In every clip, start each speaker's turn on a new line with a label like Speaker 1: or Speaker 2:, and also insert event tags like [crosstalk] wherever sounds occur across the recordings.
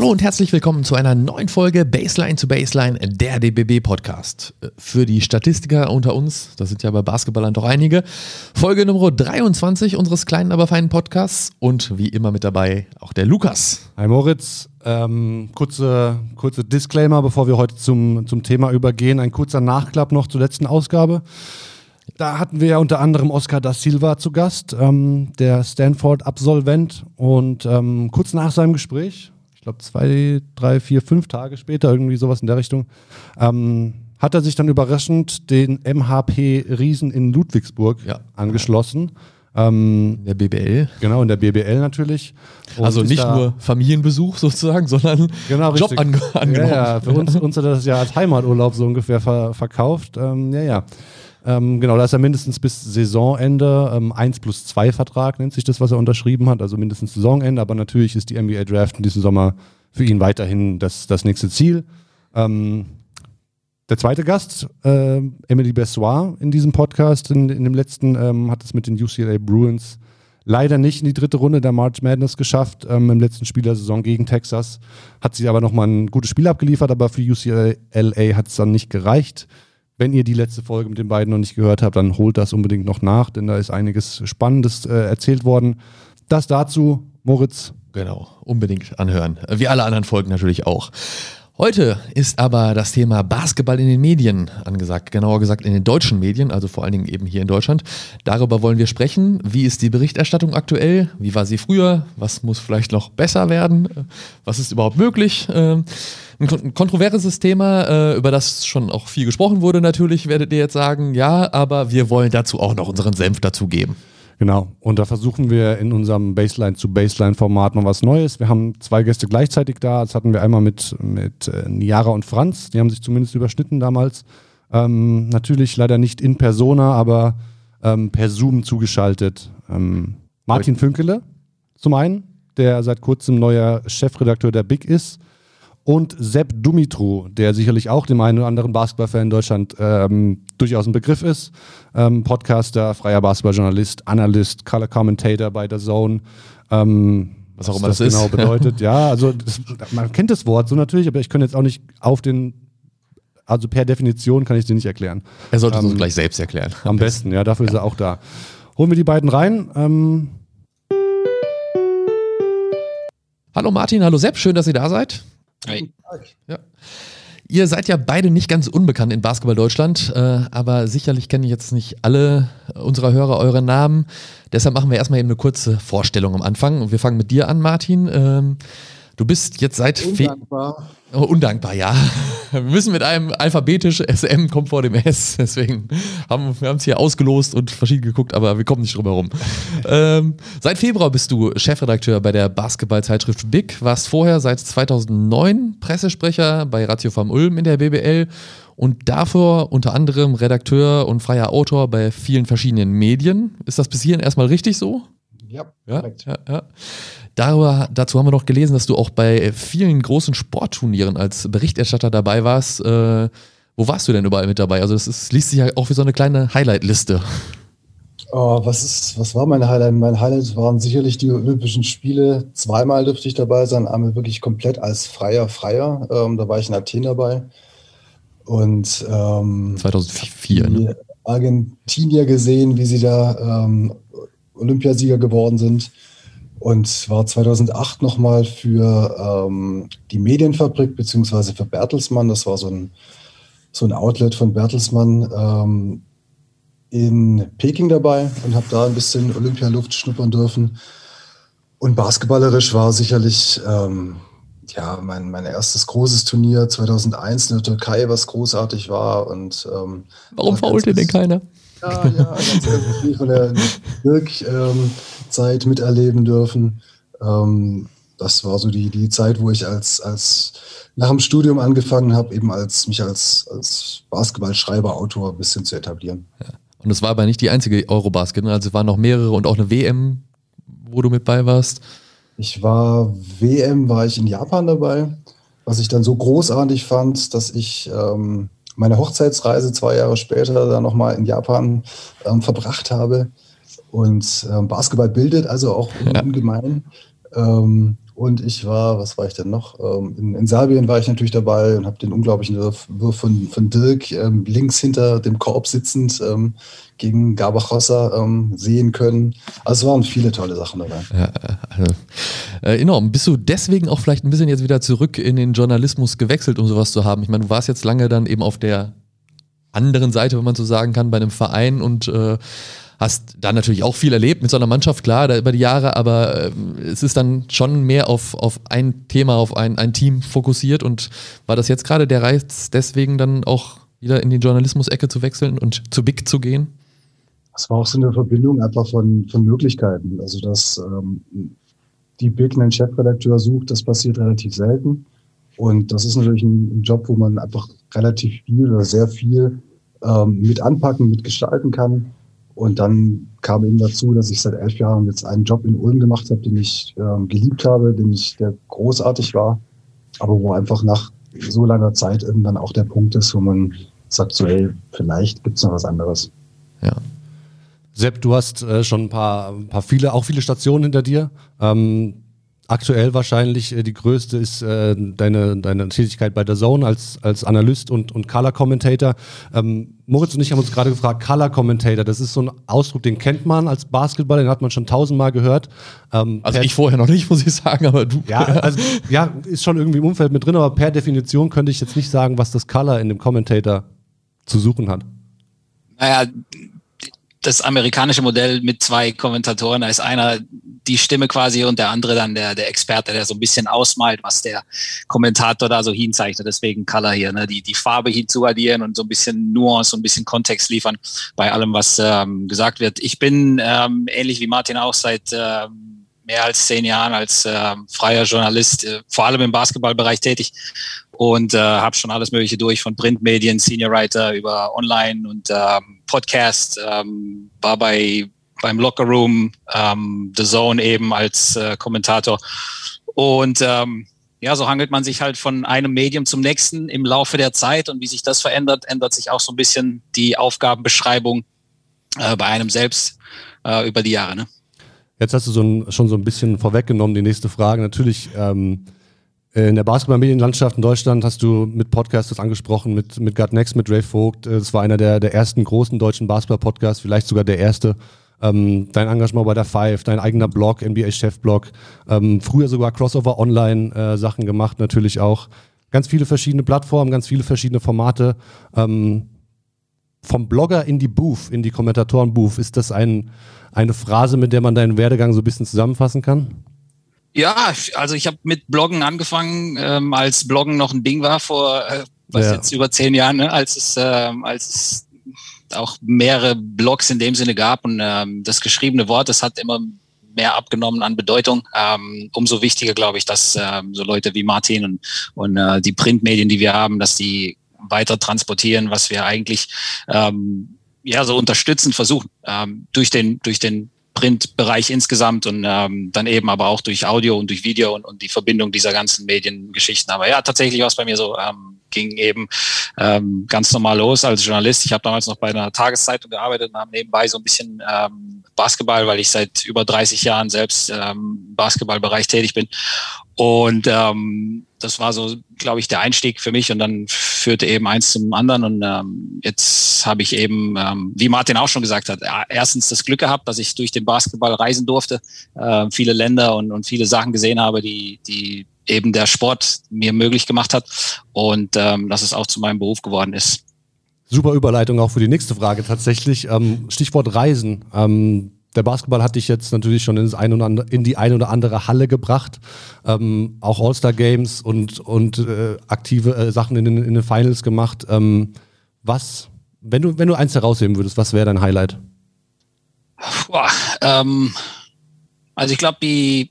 Speaker 1: Hallo und herzlich willkommen zu einer neuen Folge Baseline zu Baseline, der DBB Podcast. Für die Statistiker unter uns, das sind ja bei Basketballern doch einige, Folge Nummer 23 unseres kleinen, aber feinen Podcasts und wie immer mit dabei auch der Lukas.
Speaker 2: Hi Moritz, ähm, kurze, kurze Disclaimer, bevor wir heute zum, zum Thema übergehen. Ein kurzer Nachklapp noch zur letzten Ausgabe. Da hatten wir ja unter anderem Oscar da Silva zu Gast, ähm, der Stanford-Absolvent. Und ähm, kurz nach seinem Gespräch ich glaube, zwei, drei, vier, fünf Tage später, irgendwie sowas in der Richtung, ähm, hat er sich dann überraschend den MHP Riesen in Ludwigsburg ja. angeschlossen.
Speaker 1: Ähm, in der BBL.
Speaker 2: Genau, in der BBL natürlich.
Speaker 1: Und also nicht nur Familienbesuch sozusagen, sondern
Speaker 2: genau, Job ange angenommen. Ja, ja, für uns, uns hat das ja als Heimaturlaub so ungefähr ver verkauft. Ähm, ja, ja. Ähm, genau, da ist er mindestens bis Saisonende ähm, 1 plus 2 Vertrag, nennt sich das, was er unterschrieben hat, also mindestens Saisonende, aber natürlich ist die NBA Draft in diesem Sommer für ihn weiterhin das, das nächste Ziel. Ähm, der zweite Gast, äh, Emily Bessoir in diesem Podcast, in, in dem letzten, ähm, hat es mit den UCLA Bruins leider nicht in die dritte Runde der March Madness geschafft ähm, im letzten Spiel der Saison gegen Texas. Hat sie aber nochmal ein gutes Spiel abgeliefert, aber für UCLA hat es dann nicht gereicht. Wenn ihr die letzte Folge mit den beiden noch nicht gehört habt, dann holt das unbedingt noch nach, denn da ist einiges Spannendes äh, erzählt worden. Das dazu, Moritz.
Speaker 1: Genau, unbedingt anhören. Wie alle anderen Folgen natürlich auch. Heute ist aber das Thema Basketball in den Medien angesagt, genauer gesagt in den deutschen Medien, also vor allen Dingen eben hier in Deutschland. Darüber wollen wir sprechen. Wie ist die Berichterstattung aktuell? Wie war sie früher? Was muss vielleicht noch besser werden? Was ist überhaupt möglich? Ähm, ein kontroverses Thema, äh, über das schon auch viel gesprochen wurde natürlich, werdet ihr jetzt sagen, ja, aber wir wollen dazu auch noch unseren Senf dazugeben.
Speaker 2: Genau, und da versuchen wir in unserem Baseline zu Baseline-Format noch was Neues. Wir haben zwei Gäste gleichzeitig da. Das hatten wir einmal mit, mit äh, Niara und Franz, die haben sich zumindest überschnitten damals. Ähm, natürlich leider nicht in Persona, aber ähm, per Zoom zugeschaltet. Ähm, Martin Fünkele zum einen, der seit kurzem neuer Chefredakteur der Big ist und Sepp Dumitru, der sicherlich auch dem einen oder anderen Basketballfan in Deutschland ähm, durchaus ein Begriff ist. Ähm, Podcaster, freier Basketballjournalist, Analyst, Color Commentator bei der Zone. Ähm, was auch immer das, das genau [laughs] bedeutet. ja, also das, man kennt das Wort so natürlich, aber ich könnte jetzt auch nicht auf den, also per Definition kann ich dir nicht erklären.
Speaker 1: Er sollte es ähm, gleich selbst erklären.
Speaker 2: Am besten, ja, dafür ja. ist er auch da. Holen wir die beiden rein. Ähm,
Speaker 1: hallo Martin, hallo Sepp, schön, dass ihr da seid. Hey. Ja. Ihr seid ja beide nicht ganz unbekannt in Basketball Deutschland, äh, aber sicherlich kennen jetzt nicht alle unserer Hörer eure Namen. Deshalb machen wir erstmal eben eine kurze Vorstellung am Anfang. Und wir fangen mit dir an, Martin. Ähm, Du bist jetzt seit
Speaker 3: undankbar.
Speaker 1: Oh, undankbar, ja. Wir müssen mit einem alphabetisch SM kommt vor dem S. Deswegen haben wir es hier ausgelost und verschieden geguckt, aber wir kommen nicht drum herum. ähm, seit Februar bist du Chefredakteur bei der Basketballzeitschrift Big, warst vorher seit 2009 Pressesprecher bei Ratio vom Ulm in der BBL und davor unter anderem Redakteur und freier Autor bei vielen verschiedenen Medien. Ist das bis hierhin erstmal richtig so?
Speaker 3: Ja, ja, ja,
Speaker 1: ja. Darüber, dazu haben wir noch gelesen, dass du auch bei vielen großen Sportturnieren als Berichterstatter dabei warst. Äh, wo warst du denn überall mit dabei? Also das ist, liest sich ja auch wie so eine kleine Highlight-Liste.
Speaker 3: Oh, was, ist, was war mein Highlight? Mein Highlight waren sicherlich die Olympischen Spiele. Zweimal dürfte ich dabei sein, einmal wirklich komplett als freier Freier. Ähm, da war ich in Athen dabei. Und ähm,
Speaker 1: 2004, ne?
Speaker 3: Argentinier gesehen, wie sie da ähm, Olympiasieger geworden sind und war 2008 nochmal für ähm, die Medienfabrik beziehungsweise für Bertelsmann, das war so ein, so ein Outlet von Bertelsmann, ähm, in Peking dabei und habe da ein bisschen Olympialuft schnuppern dürfen. Und basketballerisch war sicherlich ähm, ja, mein, mein erstes großes Turnier 2001 in der Türkei, was großartig war. Und, ähm,
Speaker 1: Warum ihr denn keiner?
Speaker 3: Ja, ja, ganz, ganz viel von der Dirk-Zeit ähm, miterleben dürfen. Ähm, das war so die, die Zeit, wo ich als, als nach dem Studium angefangen habe, eben als mich als, als Basketballschreiber, Autor ein bisschen zu etablieren.
Speaker 1: Ja. Und es war aber nicht die einzige Eurobasket, ne? also es waren noch mehrere und auch eine WM, wo du mit bei warst.
Speaker 3: Ich war WM, war ich in Japan dabei, was ich dann so großartig fand, dass ich ähm, meine Hochzeitsreise zwei Jahre später dann nochmal in Japan ähm, verbracht habe. Und ähm, Basketball bildet also auch ja. ungemein. Ähm, Und ich war, was war ich denn noch? Ähm, in, in Serbien war ich natürlich dabei und habe den unglaublichen Wurf, von, von Dirk ähm, links hinter dem Korb sitzend ähm, gegen Gabachossa ähm, sehen können. Also es waren viele tolle Sachen dabei. Ja,
Speaker 1: also, äh, enorm. Bist du deswegen auch vielleicht ein bisschen jetzt wieder zurück in den Journalismus gewechselt, um sowas zu haben? Ich meine, du warst jetzt lange dann eben auf der anderen Seite, wenn man so sagen kann, bei einem Verein und äh, hast da natürlich auch viel erlebt mit so einer Mannschaft, klar, da über die Jahre, aber äh, es ist dann schon mehr auf, auf ein Thema, auf ein, ein Team fokussiert und war das jetzt gerade der Reiz, deswegen dann auch wieder in die Journalismus-Ecke zu wechseln und zu Big zu gehen?
Speaker 3: Das war auch so eine Verbindung einfach von, von Möglichkeiten. Also, dass ähm, die Big einen Chefredakteur sucht, das passiert relativ selten. Und das ist natürlich ein, Job, wo man einfach relativ viel oder sehr viel ähm, mit anpacken, mit gestalten kann. Und dann kam eben dazu, dass ich seit elf Jahren jetzt einen Job in Ulm gemacht habe, den ich ähm, geliebt habe, den ich, der großartig war, aber wo einfach nach so langer Zeit irgendwann auch der Punkt ist, wo man sagt so, hey, vielleicht gibt es noch was anderes.
Speaker 2: Ja. Sepp, du hast äh, schon ein paar, ein paar viele, auch viele Stationen hinter dir. Ähm, aktuell wahrscheinlich äh, die größte ist äh, deine, deine Tätigkeit bei der Zone als, als Analyst und, und Color Commentator. Ähm, Moritz und ich haben uns gerade gefragt, Color Commentator, das ist so ein Ausdruck, den kennt man als Basketballer, den hat man schon tausendmal gehört.
Speaker 1: Ähm, also ich vorher noch nicht, muss ich sagen, aber du.
Speaker 2: Ja, also, ja, ist schon irgendwie im Umfeld mit drin, aber per Definition könnte ich jetzt nicht sagen, was das Color in dem Commentator zu suchen hat.
Speaker 4: Naja, das amerikanische Modell mit zwei Kommentatoren. Da ist einer die Stimme quasi und der andere dann der, der Experte, der so ein bisschen ausmalt, was der Kommentator da so hinzeichnet. Deswegen Color hier, ne? die, die Farbe hinzuaddieren und so ein bisschen Nuance, so ein bisschen Kontext liefern bei allem, was ähm, gesagt wird. Ich bin ähm, ähnlich wie Martin auch seit ähm, mehr als zehn Jahren als äh, freier Journalist, äh, vor allem im Basketballbereich tätig und äh, habe schon alles Mögliche durch, von Printmedien, Senior Writer über Online und ähm, Podcast, ähm, war bei beim Locker Room, ähm, The Zone eben als äh, Kommentator und ähm, ja, so hangelt man sich halt von einem Medium zum nächsten im Laufe der Zeit und wie sich das verändert, ändert sich auch so ein bisschen die Aufgabenbeschreibung äh, bei einem selbst äh, über die Jahre. Ne?
Speaker 2: Jetzt hast du so ein, schon so ein bisschen vorweggenommen, die nächste Frage. Natürlich ähm, in der Basketball-Medienlandschaft in Deutschland hast du mit Podcasts angesprochen, mit, mit Gut Next, mit Ray Vogt. Äh, das war einer der, der ersten großen deutschen Basketball-Podcasts, vielleicht sogar der erste. Ähm, dein Engagement bei der Five, dein eigener Blog, NBA-Chef-Blog. Ähm, früher sogar Crossover Online-Sachen äh, gemacht, natürlich auch. Ganz viele verschiedene Plattformen, ganz viele verschiedene Formate. Ähm, vom Blogger in die Booth, in die Kommentatoren-Booth, ist das ein, eine Phrase, mit der man deinen Werdegang so ein bisschen zusammenfassen kann?
Speaker 4: Ja, also ich habe mit Bloggen angefangen, ähm, als Bloggen noch ein Ding war vor äh, was ja. jetzt über zehn Jahren, ne? als es ähm, als es auch mehrere Blogs in dem Sinne gab und ähm, das geschriebene Wort, das hat immer mehr abgenommen an Bedeutung. Ähm, umso wichtiger, glaube ich, dass ähm, so Leute wie Martin und, und äh, die Printmedien, die wir haben, dass die weiter transportieren, was wir eigentlich ähm, ja so unterstützen versuchen ähm, durch den durch den Printbereich insgesamt und ähm, dann eben aber auch durch Audio und durch Video und, und die Verbindung dieser ganzen Mediengeschichten. Aber ja, tatsächlich war es bei mir so, ähm, ging eben ähm, ganz normal los als Journalist. Ich habe damals noch bei einer Tageszeitung gearbeitet und habe nebenbei so ein bisschen ähm, Basketball, weil ich seit über 30 Jahren selbst ähm, im Basketballbereich tätig bin. Und ähm, das war so, glaube ich, der Einstieg für mich und dann führte eben eins zum anderen und ähm, jetzt habe ich eben, ähm, wie Martin auch schon gesagt hat, erstens das Glück gehabt, dass ich durch den Basketball reisen durfte, äh, viele Länder und, und viele Sachen gesehen habe, die, die eben der Sport mir möglich gemacht hat und ähm, dass es auch zu meinem Beruf geworden ist.
Speaker 2: Super Überleitung auch für die nächste Frage tatsächlich. Ähm, Stichwort Reisen. Ähm, der Basketball hat dich jetzt natürlich schon ins ein oder andere, in die ein oder andere Halle gebracht. Ähm, auch All-Star-Games und, und äh, aktive äh, Sachen in den, in den Finals gemacht. Ähm, was, wenn du, wenn du eins herausheben würdest, was wäre dein Highlight?
Speaker 4: Boah, ähm, also ich glaube, die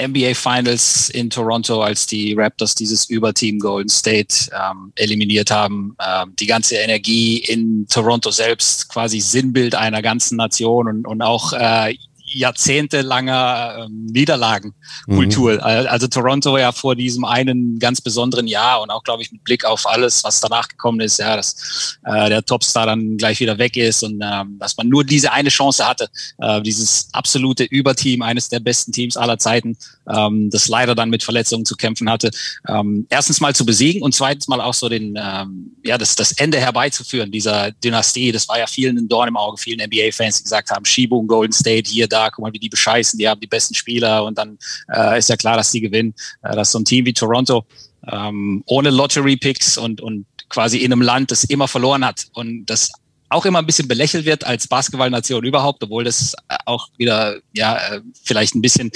Speaker 4: NBA Finals in Toronto, als die Raptors dieses Überteam Golden State ähm, eliminiert haben. Ähm, die ganze Energie in Toronto selbst, quasi Sinnbild einer ganzen Nation und, und auch äh, jahrzehntelanger ähm, Niederlagenkultur. Mhm. Also Toronto ja vor diesem einen ganz besonderen Jahr und auch, glaube ich, mit Blick auf alles, was danach gekommen ist, ja, dass äh, der Topstar dann gleich wieder weg ist und ähm, dass man nur diese eine Chance hatte, äh, dieses absolute Überteam, eines der besten Teams aller Zeiten, ähm, das leider dann mit Verletzungen zu kämpfen hatte, ähm, erstens mal zu besiegen und zweitens mal auch so den, ähm, ja, das, das Ende herbeizuführen dieser Dynastie. Das war ja vielen ein Dorn im Auge, vielen NBA-Fans, die gesagt haben, Shibu Golden State, hier, da, guck mal, wie die bescheißen, die haben die besten Spieler und dann äh, ist ja klar, dass die gewinnen. Äh, dass so ein Team wie Toronto ähm, ohne Lottery-Picks und, und quasi in einem Land, das immer verloren hat und das auch immer ein bisschen belächelt wird als Basketballnation überhaupt, obwohl das auch wieder ja äh, vielleicht ein bisschen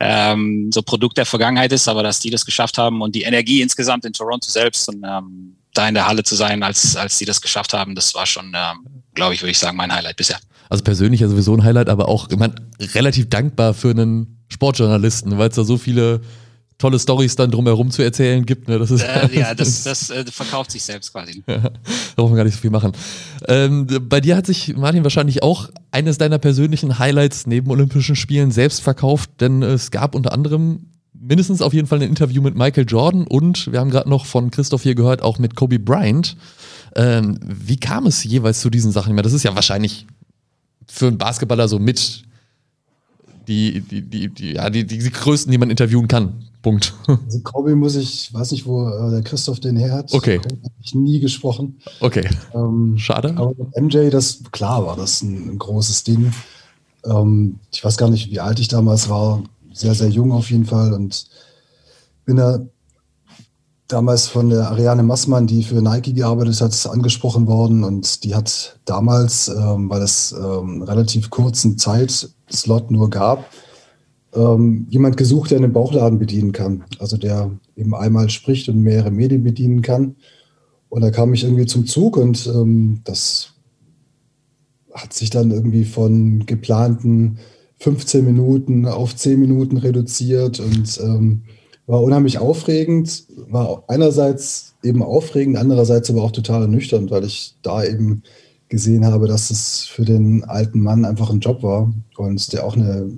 Speaker 4: ähm, so Produkt der Vergangenheit ist, aber dass die das geschafft haben und die Energie insgesamt in Toronto selbst und ähm, da in der Halle zu sein, als als die das geschafft haben, das war schon, ähm, glaube ich, würde ich sagen, mein Highlight bisher.
Speaker 1: Also persönlich ja sowieso ein Highlight, aber auch ich relativ dankbar für einen Sportjournalisten, weil es da so viele tolle Stories dann drumherum zu erzählen gibt. Ne?
Speaker 4: Das ist, äh, ja, [laughs] das, das äh, verkauft sich selbst quasi. Ja, da
Speaker 1: braucht man gar nicht so viel machen. Ähm, bei dir hat sich, Martin, wahrscheinlich auch eines deiner persönlichen Highlights neben Olympischen Spielen selbst verkauft, denn es gab unter anderem mindestens auf jeden Fall ein Interview mit Michael Jordan und wir haben gerade noch von Christoph hier gehört, auch mit Kobe Bryant. Ähm, wie kam es jeweils zu diesen Sachen? Das ist ja wahrscheinlich für einen Basketballer so mit die, die, die, die, ja, die, die, die größten, die man interviewen kann. Punkt. [laughs]
Speaker 3: Also Kobe muss ich, weiß nicht, wo äh, der Christoph den her hat.
Speaker 1: Okay.
Speaker 3: Habe ich nie gesprochen.
Speaker 1: Okay. Ähm, Schade.
Speaker 3: Aber MJ, das, klar war das ein, ein großes Ding. Ähm, ich weiß gar nicht, wie alt ich damals war. Sehr, sehr jung auf jeden Fall. Und bin da damals von der Ariane Massmann, die für Nike gearbeitet hat, angesprochen worden. Und die hat damals, ähm, weil es ähm, relativ kurzen Zeitslot nur gab, ähm, jemand gesucht, der einen Bauchladen bedienen kann. Also der eben einmal spricht und mehrere Medien bedienen kann. Und da kam ich irgendwie zum Zug und ähm, das hat sich dann irgendwie von geplanten 15 Minuten auf 10 Minuten reduziert und ähm, war unheimlich aufregend, war einerseits eben aufregend, andererseits aber auch total ernüchternd, weil ich da eben gesehen habe, dass es für den alten Mann einfach ein Job war und der auch eine,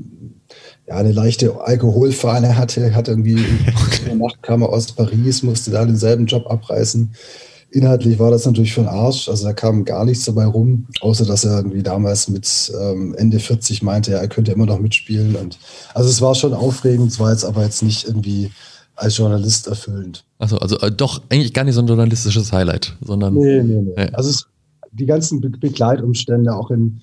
Speaker 3: ja, eine leichte Alkoholfahne hatte, hat irgendwie [laughs] okay. in der Nacht kam er aus Paris, musste da denselben Job abreißen. Inhaltlich war das natürlich für den Arsch, also da kam gar nichts dabei rum, außer dass er irgendwie damals mit ähm, Ende 40 meinte, ja, er könnte immer noch mitspielen. Und also es war schon aufregend, es war jetzt aber jetzt nicht irgendwie als Journalist erfüllend.
Speaker 1: Also, also äh, doch eigentlich gar nicht so ein journalistisches Highlight, sondern.
Speaker 3: Nee, nee, nee. nee. Also es, die ganzen Be Begleitumstände auch in,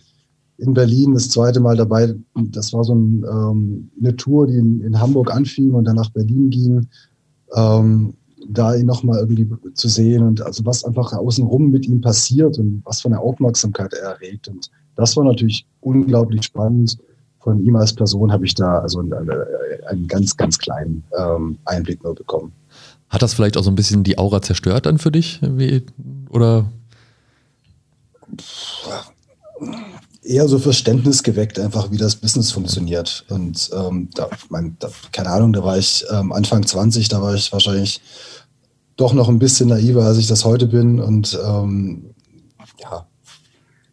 Speaker 3: in Berlin das zweite Mal dabei. Das war so ein, ähm, eine Tour, die in, in, Hamburg anfing und dann nach Berlin ging. Ähm, da ihn nochmal irgendwie zu sehen und also was einfach außenrum mit ihm passiert und was für eine Aufmerksamkeit er erregt. Und das war natürlich unglaublich spannend. Von ihm als Person habe ich da also einen, einen ganz, ganz kleinen ähm, Einblick nur bekommen.
Speaker 1: Hat das vielleicht auch so ein bisschen die Aura zerstört dann für dich? Wie, oder?
Speaker 3: Eher so Verständnis geweckt, einfach wie das Business funktioniert. Und ähm, da, mein, da, keine Ahnung, da war ich ähm, Anfang 20, da war ich wahrscheinlich doch noch ein bisschen naiver, als ich das heute bin. Und ähm, ja,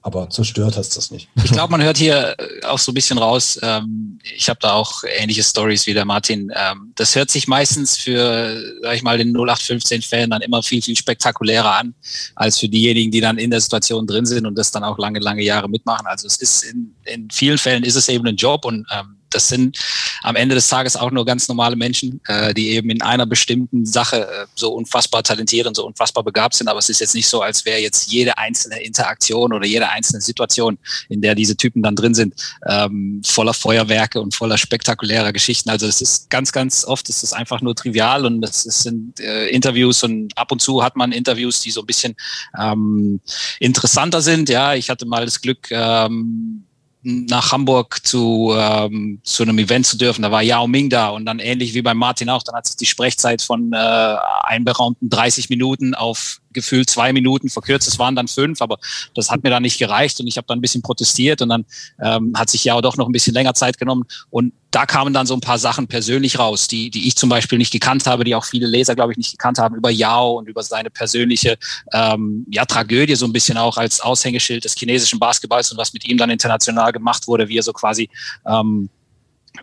Speaker 3: aber zerstört hast das nicht.
Speaker 4: Ich glaube, man hört hier äh, auch so ein bisschen raus. Ähm, ich habe da auch ähnliche Stories wie der Martin. Ähm, das hört sich meistens für, sag ich mal, den 0815-Fan dann immer viel, viel spektakulärer an, als für diejenigen, die dann in der Situation drin sind und das dann auch lange, lange Jahre mitmachen. Also es ist in, in vielen Fällen ist es eben ein Job und ähm, das sind am Ende des Tages auch nur ganz normale Menschen, äh, die eben in einer bestimmten Sache äh, so unfassbar talentiert und so unfassbar begabt sind. Aber es ist jetzt nicht so, als wäre jetzt jede einzelne Interaktion oder jede einzelne Situation, in der diese Typen dann drin sind, ähm, voller Feuerwerke und voller spektakulärer Geschichten. Also es ist ganz, ganz oft ist es einfach nur trivial und es sind äh, Interviews und ab und zu hat man Interviews, die so ein bisschen ähm, interessanter sind. Ja, ich hatte mal das Glück, ähm, nach Hamburg zu, ähm, zu einem Event zu dürfen. Da war Yao Ming da und dann ähnlich wie bei Martin auch, dann hat sich die Sprechzeit von äh, einberaumten 30 Minuten auf gefühlt zwei Minuten verkürzt. Es waren dann fünf, aber das hat mir dann nicht gereicht und ich habe dann ein bisschen protestiert und dann ähm, hat sich ja doch noch ein bisschen länger Zeit genommen und da kamen dann so ein paar Sachen persönlich raus, die, die ich zum Beispiel nicht gekannt habe, die auch viele Leser, glaube ich, nicht gekannt haben, über Yao und über seine persönliche ähm, ja, Tragödie, so ein bisschen auch als Aushängeschild des chinesischen Basketballs und was mit ihm dann international gemacht wurde, wie er so quasi ähm,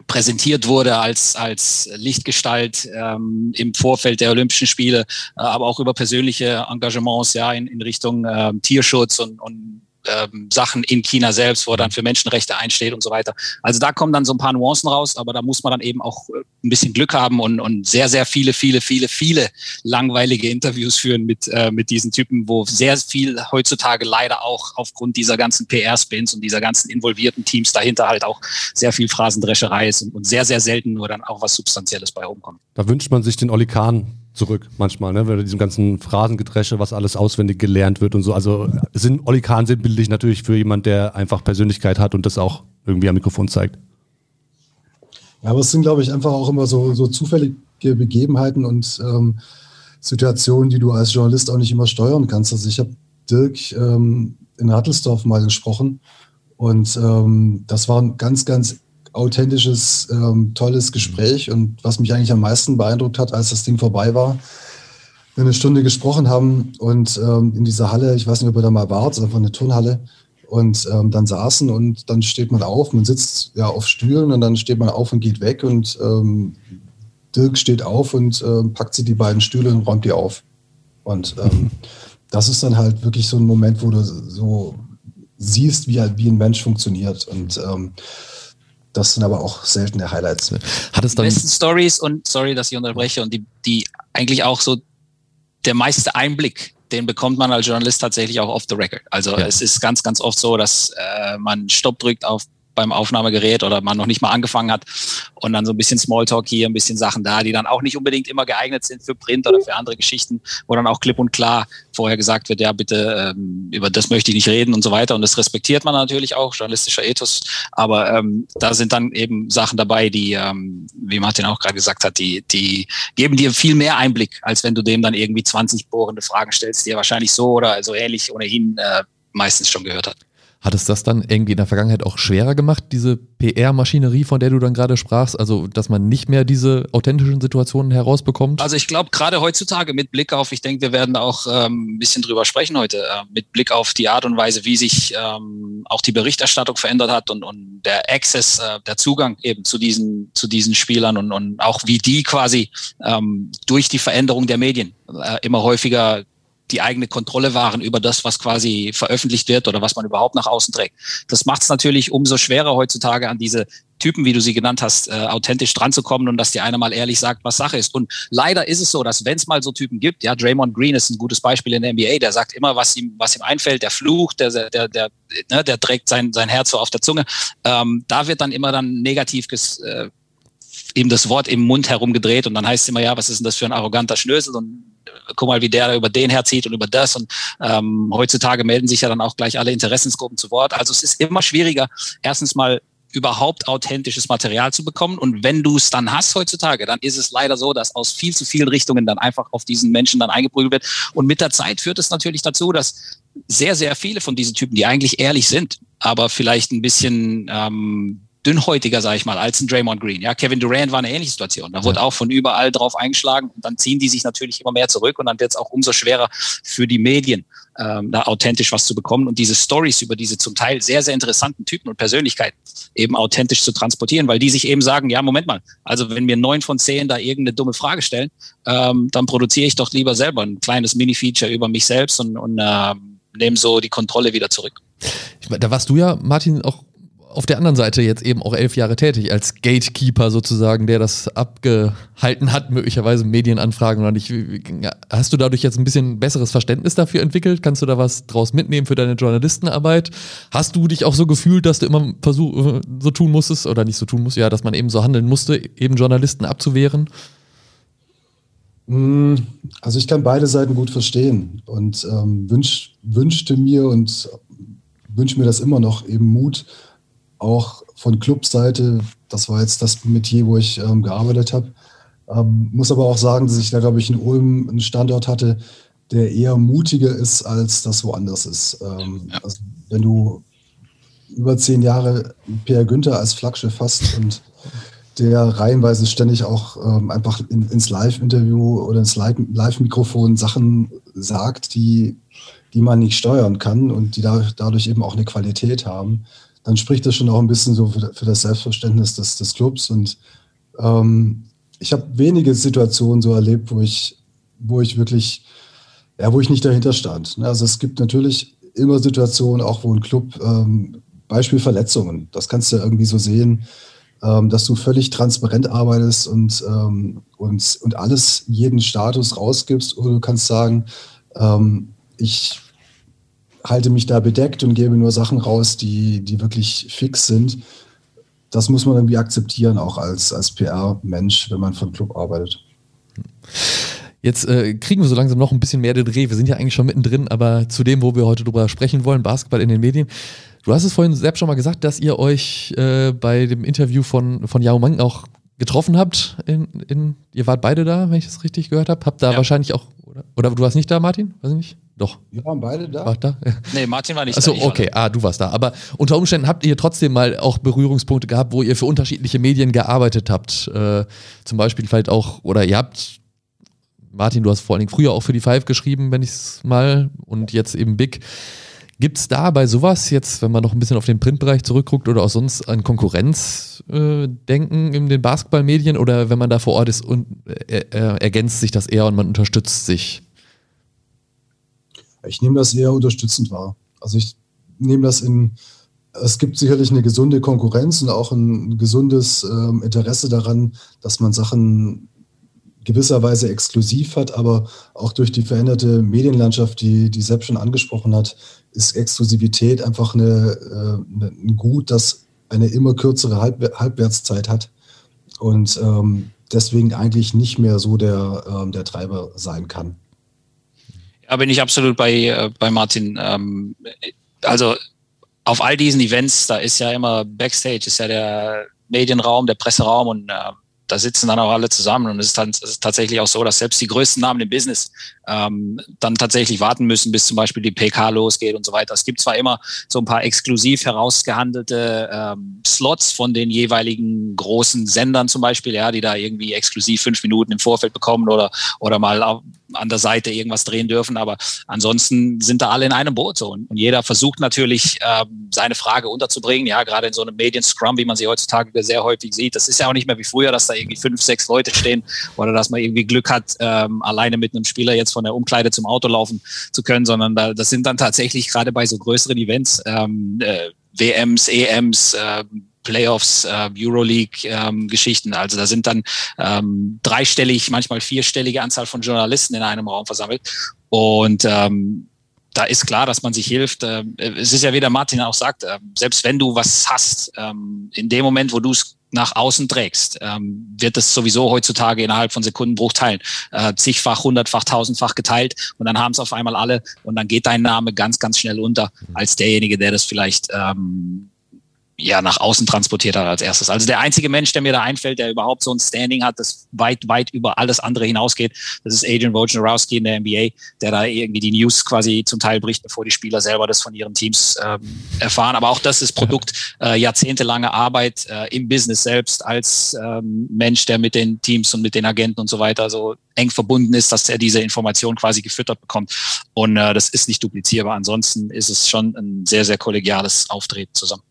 Speaker 4: präsentiert wurde als, als Lichtgestalt ähm, im Vorfeld der Olympischen Spiele, äh, aber auch über persönliche Engagements ja in, in Richtung äh, Tierschutz und, und ähm, Sachen in China selbst, wo er dann für Menschenrechte einsteht und so weiter. Also da kommen dann so ein paar Nuancen raus, aber da muss man dann eben auch äh, ein bisschen Glück haben und, und sehr, sehr viele, viele, viele, viele langweilige Interviews führen mit, äh, mit diesen Typen, wo sehr viel heutzutage leider auch aufgrund dieser ganzen PR-Spins und dieser ganzen involvierten Teams dahinter halt auch sehr viel Phrasendrescherei ist und, und sehr, sehr selten nur dann auch was Substanzielles bei rumkommt.
Speaker 2: Da wünscht man sich den Oli Kahn zurück manchmal, ne? Weil diesem ganzen Phrasengedresche, was alles auswendig gelernt wird und so. Also sind Olli Kahn sinnbildlich natürlich für jemand, der einfach Persönlichkeit hat und das auch irgendwie am Mikrofon zeigt.
Speaker 3: Ja, aber es sind, glaube ich, einfach auch immer so, so zufällige Begebenheiten und ähm, Situationen, die du als Journalist auch nicht immer steuern kannst. Also ich habe Dirk ähm, in Hattelsdorf mal gesprochen und ähm, das war ein ganz, ganz authentisches, ähm, tolles Gespräch. Und was mich eigentlich am meisten beeindruckt hat, als das Ding vorbei war, wir eine Stunde gesprochen haben und ähm, in dieser Halle, ich weiß nicht, ob ihr da mal wart, einfach eine Turnhalle, und ähm, dann saßen und dann steht man auf, man sitzt ja auf Stühlen und dann steht man auf und geht weg und ähm, Dirk steht auf und ähm, packt sich die beiden Stühle und räumt die auf. Und ähm, [laughs] das ist dann halt wirklich so ein Moment, wo du so siehst, wie, wie ein Mensch funktioniert. Und ähm, das sind aber auch seltene Highlights.
Speaker 4: Hat es dann die besten Stories und sorry, dass ich unterbreche und die, die eigentlich auch so der meiste Einblick, den bekommt man als Journalist tatsächlich auch off the record. Also ja. es ist ganz, ganz oft so, dass äh, man Stopp drückt auf beim Aufnahmegerät oder man noch nicht mal angefangen hat und dann so ein bisschen Smalltalk hier, ein bisschen Sachen da, die dann auch nicht unbedingt immer geeignet sind für Print oder für andere Geschichten, wo dann auch klipp und klar vorher gesagt wird, ja bitte, ähm, über das möchte ich nicht reden und so weiter und das respektiert man natürlich auch, journalistischer Ethos, aber ähm, da sind dann eben Sachen dabei, die, ähm, wie Martin auch gerade gesagt hat, die, die geben dir viel mehr Einblick, als wenn du dem dann irgendwie 20 bohrende Fragen stellst, die er wahrscheinlich so oder so ähnlich ohnehin äh, meistens schon gehört hat.
Speaker 1: Hat es das dann irgendwie in der Vergangenheit auch schwerer gemacht, diese PR-Maschinerie, von der du dann gerade sprachst? Also, dass man nicht mehr diese authentischen Situationen herausbekommt?
Speaker 4: Also, ich glaube, gerade heutzutage mit Blick auf, ich denke, wir werden da auch ähm, ein bisschen drüber sprechen heute, äh, mit Blick auf die Art und Weise, wie sich ähm, auch die Berichterstattung verändert hat und, und der Access, äh, der Zugang eben zu diesen, zu diesen Spielern und, und auch wie die quasi ähm, durch die Veränderung der Medien äh, immer häufiger die eigene Kontrolle wahren über das, was quasi veröffentlicht wird oder was man überhaupt nach außen trägt. Das macht es natürlich umso schwerer heutzutage an diese Typen, wie du sie genannt hast, äh, authentisch dran zu kommen und dass die einer mal ehrlich sagt, was Sache ist. Und leider ist es so, dass wenn es mal so Typen gibt, ja, Draymond Green ist ein gutes Beispiel in der NBA, der sagt immer, was ihm, was ihm einfällt, der flucht, der, der, der, ne, der trägt sein, sein Herz so auf der Zunge. Ähm, da wird dann immer dann negativ ges, äh, eben das Wort im Mund herumgedreht und dann heißt es immer, ja, was ist denn das für ein arroganter Schnösel und guck mal, wie der über den herzieht und über das. Und ähm, heutzutage melden sich ja dann auch gleich alle Interessensgruppen zu Wort. Also es ist immer schwieriger, erstens mal überhaupt authentisches Material zu bekommen. Und wenn du es dann hast heutzutage, dann ist es leider so, dass aus viel zu vielen Richtungen dann einfach auf diesen Menschen dann eingeprügelt wird. Und mit der Zeit führt es natürlich dazu, dass sehr, sehr viele von diesen Typen, die eigentlich ehrlich sind, aber vielleicht ein bisschen ähm, dünnhäutiger, sage ich mal, als ein Draymond Green. Ja, Kevin Durant war eine ähnliche Situation. Da wurde auch von überall drauf eingeschlagen und dann ziehen die sich natürlich immer mehr zurück und dann wird es auch umso schwerer für die Medien, ähm, da authentisch was zu bekommen und diese Stories über diese zum Teil sehr, sehr interessanten Typen und Persönlichkeiten eben authentisch zu transportieren, weil die sich eben sagen, ja, Moment mal, also wenn mir neun von zehn da irgendeine dumme Frage stellen, ähm, dann produziere ich doch lieber selber ein kleines Mini-Feature über mich selbst und, und äh, nehme so die Kontrolle wieder zurück.
Speaker 1: Da warst du ja, Martin, auch auf der anderen Seite jetzt eben auch elf Jahre tätig als Gatekeeper sozusagen, der das abgehalten hat, möglicherweise Medienanfragen oder nicht. Hast du dadurch jetzt ein bisschen besseres Verständnis dafür entwickelt? Kannst du da was draus mitnehmen für deine Journalistenarbeit? Hast du dich auch so gefühlt, dass du immer versuch, so tun musstest oder nicht so tun musst, ja, dass man eben so handeln musste, eben Journalisten abzuwehren?
Speaker 3: Hm, also ich kann beide Seiten gut verstehen und ähm, wünsch, wünschte mir und wünsche mir das immer noch eben Mut, auch von Clubseite, das war jetzt das Metier, wo ich ähm, gearbeitet habe. Ähm, muss aber auch sagen, dass ich da, glaube ich, in Ulm einen Standort hatte, der eher mutiger ist, als das woanders ist. Ähm, ja. also wenn du über zehn Jahre Pierre Günther als Flaggschiff hast und der reihenweise ständig auch ähm, einfach in, ins Live-Interview oder ins Live-Mikrofon Sachen sagt, die, die man nicht steuern kann und die da, dadurch eben auch eine Qualität haben, dann spricht das schon auch ein bisschen so für, das Selbstverständnis des, des Clubs. Und ähm, ich habe wenige Situationen so erlebt, wo ich, wo ich wirklich, ja, wo ich nicht dahinter stand. Ne? Also es gibt natürlich immer Situationen, auch wo ein Club, ähm, Beispiel Verletzungen, das kannst du ja irgendwie so sehen ähm, dass du völlig transparent arbeitest und, ähm, und, und alles, jeden Status rausgibst. Oder du kannst sagen, ähm, ich halte mich da bedeckt und gebe nur Sachen raus, die, die wirklich fix sind. Das muss man irgendwie akzeptieren, auch als, als PR-Mensch, wenn man von Club arbeitet.
Speaker 1: Jetzt äh, kriegen wir so langsam noch ein bisschen mehr den Dreh. Wir sind ja eigentlich schon mittendrin, aber zu dem, wo wir heute drüber sprechen wollen, Basketball in den Medien. Du hast es vorhin selbst schon mal gesagt, dass ihr euch äh, bei dem Interview von, von Yao Mang auch getroffen habt. In, in, ihr wart beide da, wenn ich das richtig gehört habe. Habt da ja. wahrscheinlich auch, oder, oder du warst nicht da, Martin? Weiß ich nicht? Doch.
Speaker 3: Wir waren beide da.
Speaker 1: War da?
Speaker 4: Nee, Martin war nicht
Speaker 1: Achso, da. Achso, okay. Ah, du warst da. Aber unter Umständen habt ihr trotzdem mal auch Berührungspunkte gehabt, wo ihr für unterschiedliche Medien gearbeitet habt. Äh, zum Beispiel vielleicht auch, oder ihr habt, Martin, du hast vor allen Dingen früher auch für die Five geschrieben, wenn ich es mal, und jetzt eben Big. Gibt es da bei sowas jetzt, wenn man noch ein bisschen auf den Printbereich zurückguckt oder auch sonst an Konkurrenzdenken äh, in den Basketballmedien oder wenn man da vor Ort ist und äh, äh, ergänzt sich das eher und man unterstützt sich?
Speaker 3: Ich nehme das eher unterstützend wahr. Also ich nehme das in, es gibt sicherlich eine gesunde Konkurrenz und auch ein gesundes ähm, Interesse daran, dass man Sachen gewisserweise exklusiv hat, aber auch durch die veränderte Medienlandschaft, die, die Sepp schon angesprochen hat, ist Exklusivität einfach eine, äh, ein Gut, das eine immer kürzere Halb Halbwertszeit hat und ähm, deswegen eigentlich nicht mehr so der, ähm, der Treiber sein kann.
Speaker 4: Ja, bin ich absolut bei, äh, bei Martin. Ähm, also auf all diesen Events, da ist ja immer Backstage, ist ja der Medienraum, der Presseraum und äh, da sitzen dann auch alle zusammen und es ist, es ist tatsächlich auch so, dass selbst die größten Namen im Business ähm, dann tatsächlich warten müssen, bis zum Beispiel die PK losgeht und so weiter. Es gibt zwar immer so ein paar exklusiv herausgehandelte ähm, Slots von den jeweiligen großen Sendern zum Beispiel, ja, die da irgendwie exklusiv fünf Minuten im Vorfeld bekommen oder, oder mal an der Seite irgendwas drehen dürfen, aber ansonsten sind da alle in einem Boot. So und, jeder versucht natürlich ähm, seine Frage unterzubringen, ja, gerade in so einem Medien-Scrum, wie man sie heutzutage sehr häufig sieht. Das ist ja auch nicht mehr wie früher, dass da irgendwie fünf, sechs Leute stehen oder dass man irgendwie Glück hat, ähm, alleine mit einem Spieler jetzt von der Umkleide zum Auto laufen zu können, sondern da, das sind dann tatsächlich gerade bei so größeren Events, ähm, äh, WMs, EMs, äh, Playoffs, äh, Euroleague-Geschichten. Ähm, also da sind dann ähm, dreistellig, manchmal vierstellige Anzahl von Journalisten in einem Raum versammelt. Und ähm, da ist klar, dass man sich hilft. Ähm, es ist ja, wie der Martin auch sagt, äh, selbst wenn du was hast, ähm, in dem Moment, wo du es nach außen trägst, ähm, wird es sowieso heutzutage innerhalb von Sekundenbruchteilen äh, zigfach, hundertfach, tausendfach geteilt und dann haben es auf einmal alle und dann geht dein Name ganz, ganz schnell unter als derjenige, der das vielleicht ähm, ja, nach außen transportiert hat als erstes. Also der einzige Mensch, der mir da einfällt, der überhaupt so ein Standing hat, das weit, weit über alles andere hinausgeht, das ist Adrian Wojnarowski in der NBA, der da irgendwie die News quasi zum Teil bricht, bevor die Spieler selber das von ihren Teams ähm, erfahren. Aber auch das ist Produkt äh, jahrzehntelange Arbeit äh, im Business selbst als ähm, Mensch, der mit den Teams und mit den Agenten und so weiter so eng verbunden ist, dass er diese Information quasi gefüttert bekommt. Und äh, das ist nicht duplizierbar. Ansonsten ist es schon ein sehr, sehr kollegiales Auftreten zusammen.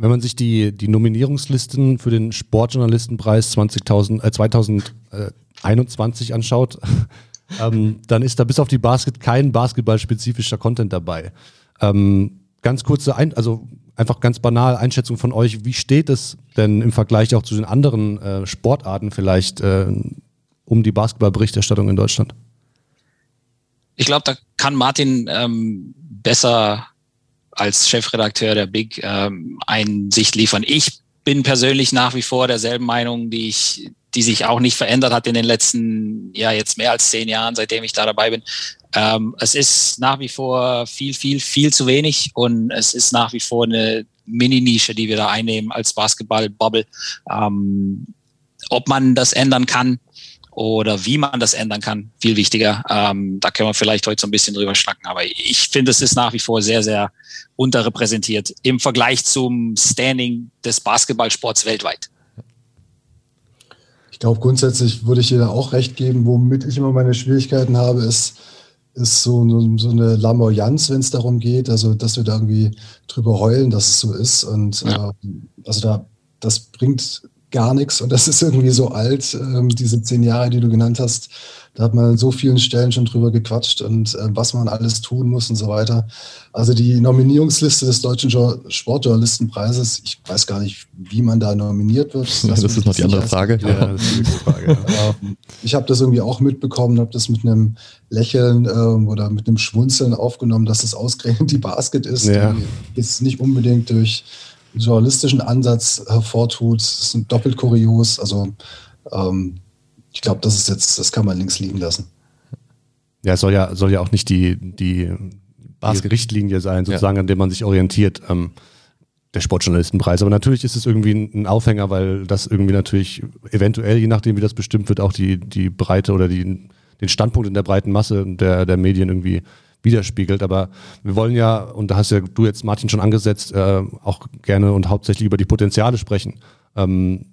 Speaker 2: Wenn man sich die, die Nominierungslisten für den Sportjournalistenpreis 20.000, äh, 2021 anschaut, [laughs] ähm, dann ist da bis auf die Basket kein basketballspezifischer Content dabei. Ähm, ganz kurze, Ein also einfach ganz banal Einschätzung von euch. Wie steht es denn im Vergleich auch zu den anderen äh, Sportarten vielleicht äh, um die Basketballberichterstattung in Deutschland?
Speaker 4: Ich glaube, da kann Martin ähm, besser als Chefredakteur der Big ähm, Einsicht liefern. Ich bin persönlich nach wie vor derselben Meinung, die ich, die sich auch nicht verändert hat in den letzten, ja, jetzt mehr als zehn Jahren, seitdem ich da dabei bin. Ähm, es ist nach wie vor viel, viel, viel zu wenig und es ist nach wie vor eine Mini-Nische, die wir da einnehmen als Basketball-Bubble. Ähm, ob man das ändern kann, oder wie man das ändern kann, viel wichtiger. Ähm, da können wir vielleicht heute so ein bisschen drüber schnacken. Aber ich finde, es ist nach wie vor sehr, sehr unterrepräsentiert im Vergleich zum Standing des Basketballsports weltweit.
Speaker 3: Ich glaube, grundsätzlich würde ich dir da auch recht geben. Womit ich immer meine Schwierigkeiten habe, ist, ist so, so eine Lamoyanz, wenn es darum geht, also dass wir da irgendwie drüber heulen, dass es so ist. Und ja. äh, also da, das bringt gar nichts und das ist irgendwie so alt, ähm, diese zehn Jahre, die du genannt hast. Da hat man an so vielen Stellen schon drüber gequatscht und äh, was man alles tun muss und so weiter. Also die Nominierungsliste des Deutschen Sportjournalistenpreises, ich weiß gar nicht, wie man da nominiert wird. [laughs]
Speaker 1: Das, das ist noch die andere Frage. Ja, das ist die Frage. [laughs]
Speaker 3: Ähm, ich habe das irgendwie auch mitbekommen, habe das mit einem Lächeln ähm, oder mit einem Schmunzeln aufgenommen, dass es ausgerechnet die Basket ist. Ja. Die ist nicht unbedingt durch journalistischen Ansatz hervortut. Das ist doppelt kurios. Also ähm, ich glaube, das ist jetzt, das kann man links liegen lassen.
Speaker 2: Ja, es soll ja, soll ja auch nicht die, die, die Richtlinie sein, sozusagen, ja. an der man sich orientiert. Ähm, der Sportjournalistenpreis. Aber natürlich ist es irgendwie ein Aufhänger, weil das irgendwie natürlich eventuell, je nachdem wie das bestimmt wird, auch die, die Breite oder die, den Standpunkt in der breiten Masse der, der Medien irgendwie widerspiegelt. Aber wir wollen ja, und da hast ja du jetzt Martin schon angesetzt, äh, auch gerne und hauptsächlich über die Potenziale sprechen. Ähm,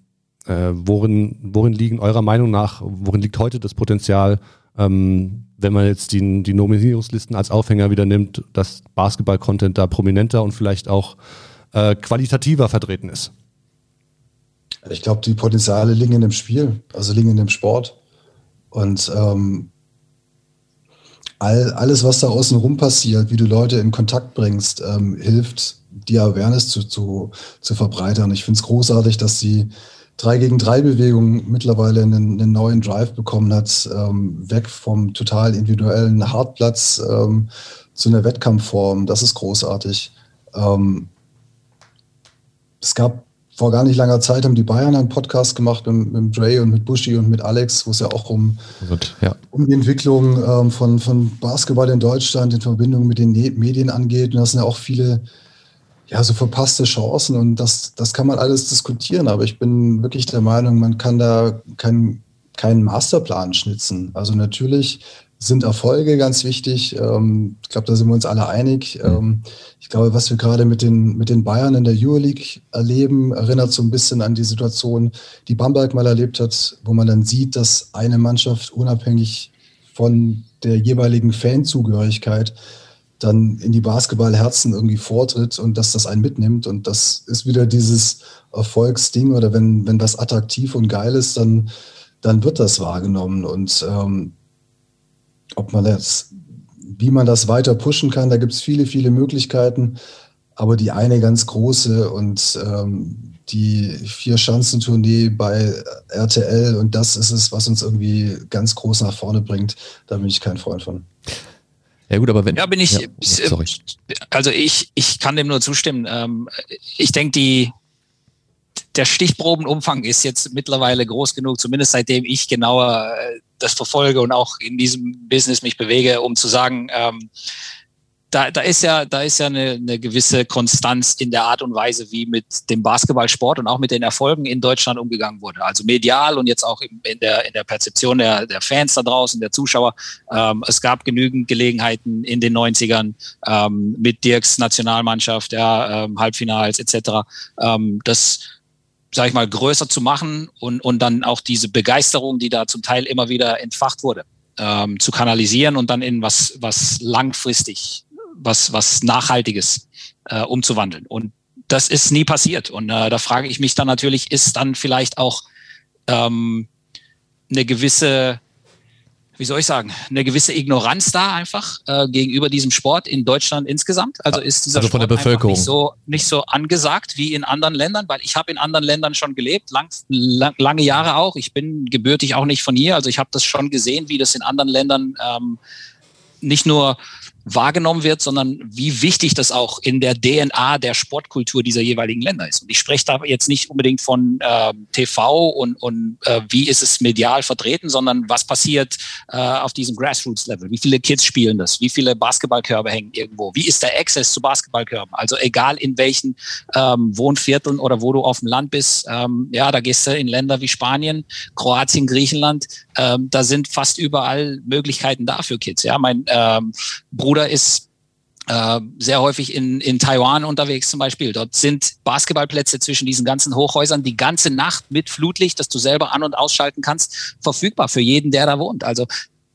Speaker 2: äh, worin, worin liegen eurer Meinung nach, worin liegt heute das Potenzial, ähm, wenn man jetzt die, die Nominierungslisten als Aufhänger wieder nimmt, dass Basketball-Content da prominenter und vielleicht auch äh, qualitativer vertreten ist?
Speaker 3: Ich glaube, die Potenziale liegen in dem Spiel, also liegen in dem Sport. Und ähm, all, alles, was da außen rum passiert, wie du Leute in Kontakt bringst, ähm, hilft, die Awareness zu, zu, zu verbreitern. Ich finde es großartig, dass die 3 gegen 3 Bewegung mittlerweile einen, einen neuen Drive bekommen hat, ähm, weg vom total individuellen Hartplatz ähm, zu einer Wettkampfform. Das ist großartig. Ähm, es gab vor gar nicht langer Zeit haben die Bayern einen Podcast gemacht mit, mit Dre und mit Buschi und mit Alex, wo es ja auch um, ja. um die Entwicklung ähm, von, von Basketball in Deutschland in Verbindung mit den ne-, Medien angeht. Und das sind ja auch viele ja, so verpasste Chancen und das, das kann man alles diskutieren. Aber ich bin wirklich der Meinung, man kann da keinen keinen Masterplan schnitzen. Also natürlich sind Erfolge ganz wichtig. Ähm, ich glaube, da sind wir uns alle einig. Mhm. Ähm, ich glaube, was wir gerade mit den, mit den Bayern in der Euroleague erleben, erinnert so ein bisschen an die Situation, die Bamberg mal erlebt hat, wo man dann sieht, dass eine Mannschaft unabhängig von der jeweiligen Fanzugehörigkeit dann in die Basketballherzen irgendwie vortritt und dass das einen mitnimmt. Und das ist wieder dieses Erfolgsding oder wenn, wenn was attraktiv und geil ist, dann, dann wird das wahrgenommen. Und ähm, ob man das, wie man das weiter pushen kann, da gibt es viele, viele Möglichkeiten. Aber die eine ganz große und ähm, die Vier-Schanzentournee bei RTL und das ist es, was uns irgendwie ganz groß nach vorne bringt. Da bin ich kein Freund von.
Speaker 4: Ja gut, aber wenn... Ja, bin ich... Ja, sorry. Also ich, ich kann dem nur zustimmen. Ähm, ich denke, die, der Stichprobenumfang ist jetzt mittlerweile groß genug, zumindest seitdem ich genauer äh, das verfolge und auch in diesem Business mich bewege, um zu sagen, ähm, da, da ist ja, da ist ja eine, eine gewisse Konstanz in der Art und Weise, wie mit dem Basketballsport und auch mit den Erfolgen in Deutschland umgegangen wurde. Also medial und jetzt auch in der, in der Perzeption der, der Fans da draußen, der Zuschauer. Ähm, es gab genügend Gelegenheiten in den 90ern ähm, mit Dirks Nationalmannschaft, ja, ähm, Halbfinals etc. Ähm, das sage ich mal, größer zu machen und, und dann auch diese Begeisterung, die da zum Teil immer wieder entfacht wurde, ähm, zu kanalisieren und dann in was, was langfristig, was, was Nachhaltiges äh, umzuwandeln. Und das ist nie passiert. Und äh, da frage ich mich dann natürlich, ist dann vielleicht auch ähm, eine gewisse wie soll ich sagen, eine gewisse Ignoranz da einfach äh, gegenüber diesem Sport in Deutschland insgesamt. Also ist dieser
Speaker 1: also von Sport der Bevölkerung
Speaker 4: nicht so nicht so angesagt wie in anderen Ländern, weil ich habe in anderen Ländern schon gelebt, lang, lang, lange Jahre auch. Ich bin gebürtig auch nicht von hier, also ich habe das schon gesehen, wie das in anderen Ländern ähm, nicht nur wahrgenommen wird, sondern wie wichtig das auch in der DNA der Sportkultur dieser jeweiligen Länder ist. Und ich spreche da jetzt nicht unbedingt von äh, TV und, und äh, wie ist es medial vertreten, sondern was passiert äh, auf diesem Grassroots-Level. Wie viele Kids spielen das? Wie viele Basketballkörbe hängen irgendwo? Wie ist der Access zu Basketballkörben? Also egal in welchen ähm, Wohnvierteln oder wo du auf dem Land bist, ähm, ja, da gehst du in Länder wie Spanien, Kroatien, Griechenland, ähm, da sind fast überall Möglichkeiten da für Kids. Ja, mein ähm, Bruder ist äh, sehr häufig in, in Taiwan unterwegs zum Beispiel. Dort sind Basketballplätze zwischen diesen ganzen Hochhäusern die ganze Nacht mit Flutlicht, das du selber an- und ausschalten kannst, verfügbar für jeden, der da wohnt. Also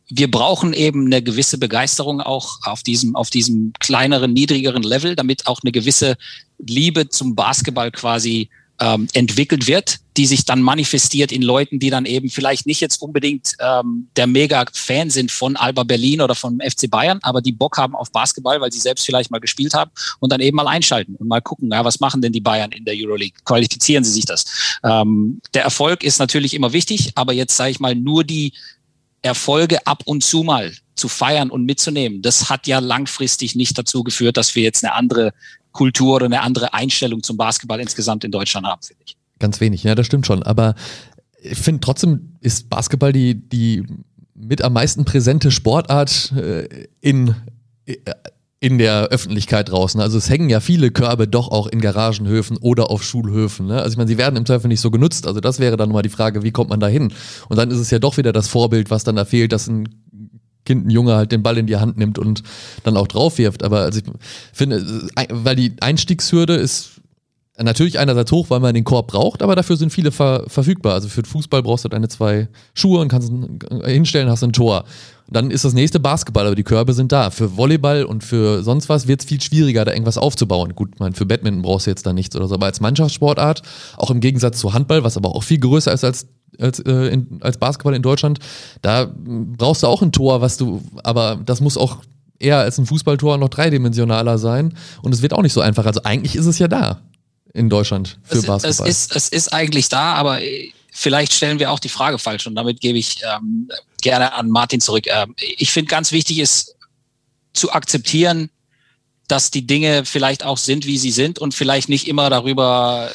Speaker 4: wir brauchen eben eine gewisse Begeisterung auch auf diesem, auf diesem kleineren, niedrigeren Level, damit auch eine gewisse Liebe zum Basketball quasi ähm, entwickelt wird, die sich dann manifestiert in Leuten, die dann eben vielleicht nicht jetzt unbedingt ähm, der Mega-Fan sind von Alba Berlin oder von FC Bayern, aber die Bock haben auf Basketball, weil sie selbst vielleicht mal gespielt haben und dann eben mal einschalten und mal gucken, ja, was machen denn die Bayern in der Euroleague? Qualifizieren sie sich das? Ähm, der Erfolg ist natürlich immer wichtig, aber jetzt sage ich mal nur die Erfolge ab und zu mal zu feiern und mitzunehmen, das hat ja langfristig nicht dazu geführt, dass wir jetzt eine andere Kultur oder eine andere Einstellung zum Basketball insgesamt in Deutschland haben, finde ich.
Speaker 1: Ganz wenig, ja, das stimmt schon. Aber ich finde trotzdem ist Basketball die, die mit am meisten präsente Sportart äh, in, äh, in der Öffentlichkeit draußen. Also es hängen ja viele Körbe doch auch in Garagenhöfen oder auf Schulhöfen. Ne? Also ich meine, sie werden im Zweifel nicht so genutzt. Also das wäre dann mal die Frage, wie kommt man da hin? Und dann ist es ja doch wieder das Vorbild, was dann da fehlt, dass ein Kind, ein Junge halt den Ball in die Hand nimmt und dann auch drauf wirft. Aber also ich finde, weil die Einstiegshürde ist natürlich einerseits hoch, weil man den Korb braucht, aber dafür sind viele ver verfügbar. Also für den Fußball brauchst du deine zwei Schuhe und kannst hinstellen, hast ein Tor. Dann ist das nächste Basketball, aber die Körbe sind da. Für Volleyball und für sonst was wird es viel schwieriger, da irgendwas aufzubauen. Gut, mein, für Badminton brauchst du jetzt da nichts oder so, aber als Mannschaftssportart, auch im Gegensatz zu Handball, was aber auch viel größer ist als als, äh, in, als Basketball in Deutschland, da brauchst du auch ein Tor, was du, aber das muss auch eher als ein Fußballtor noch dreidimensionaler sein und es wird auch nicht so einfach. Also eigentlich ist es ja da in Deutschland für
Speaker 4: es,
Speaker 1: Basketball.
Speaker 4: Es ist, es ist eigentlich da, aber vielleicht stellen wir auch die Frage falsch und damit gebe ich ähm, gerne an Martin zurück. Ähm, ich finde ganz wichtig ist zu akzeptieren, dass die Dinge vielleicht auch sind, wie sie sind und vielleicht nicht immer darüber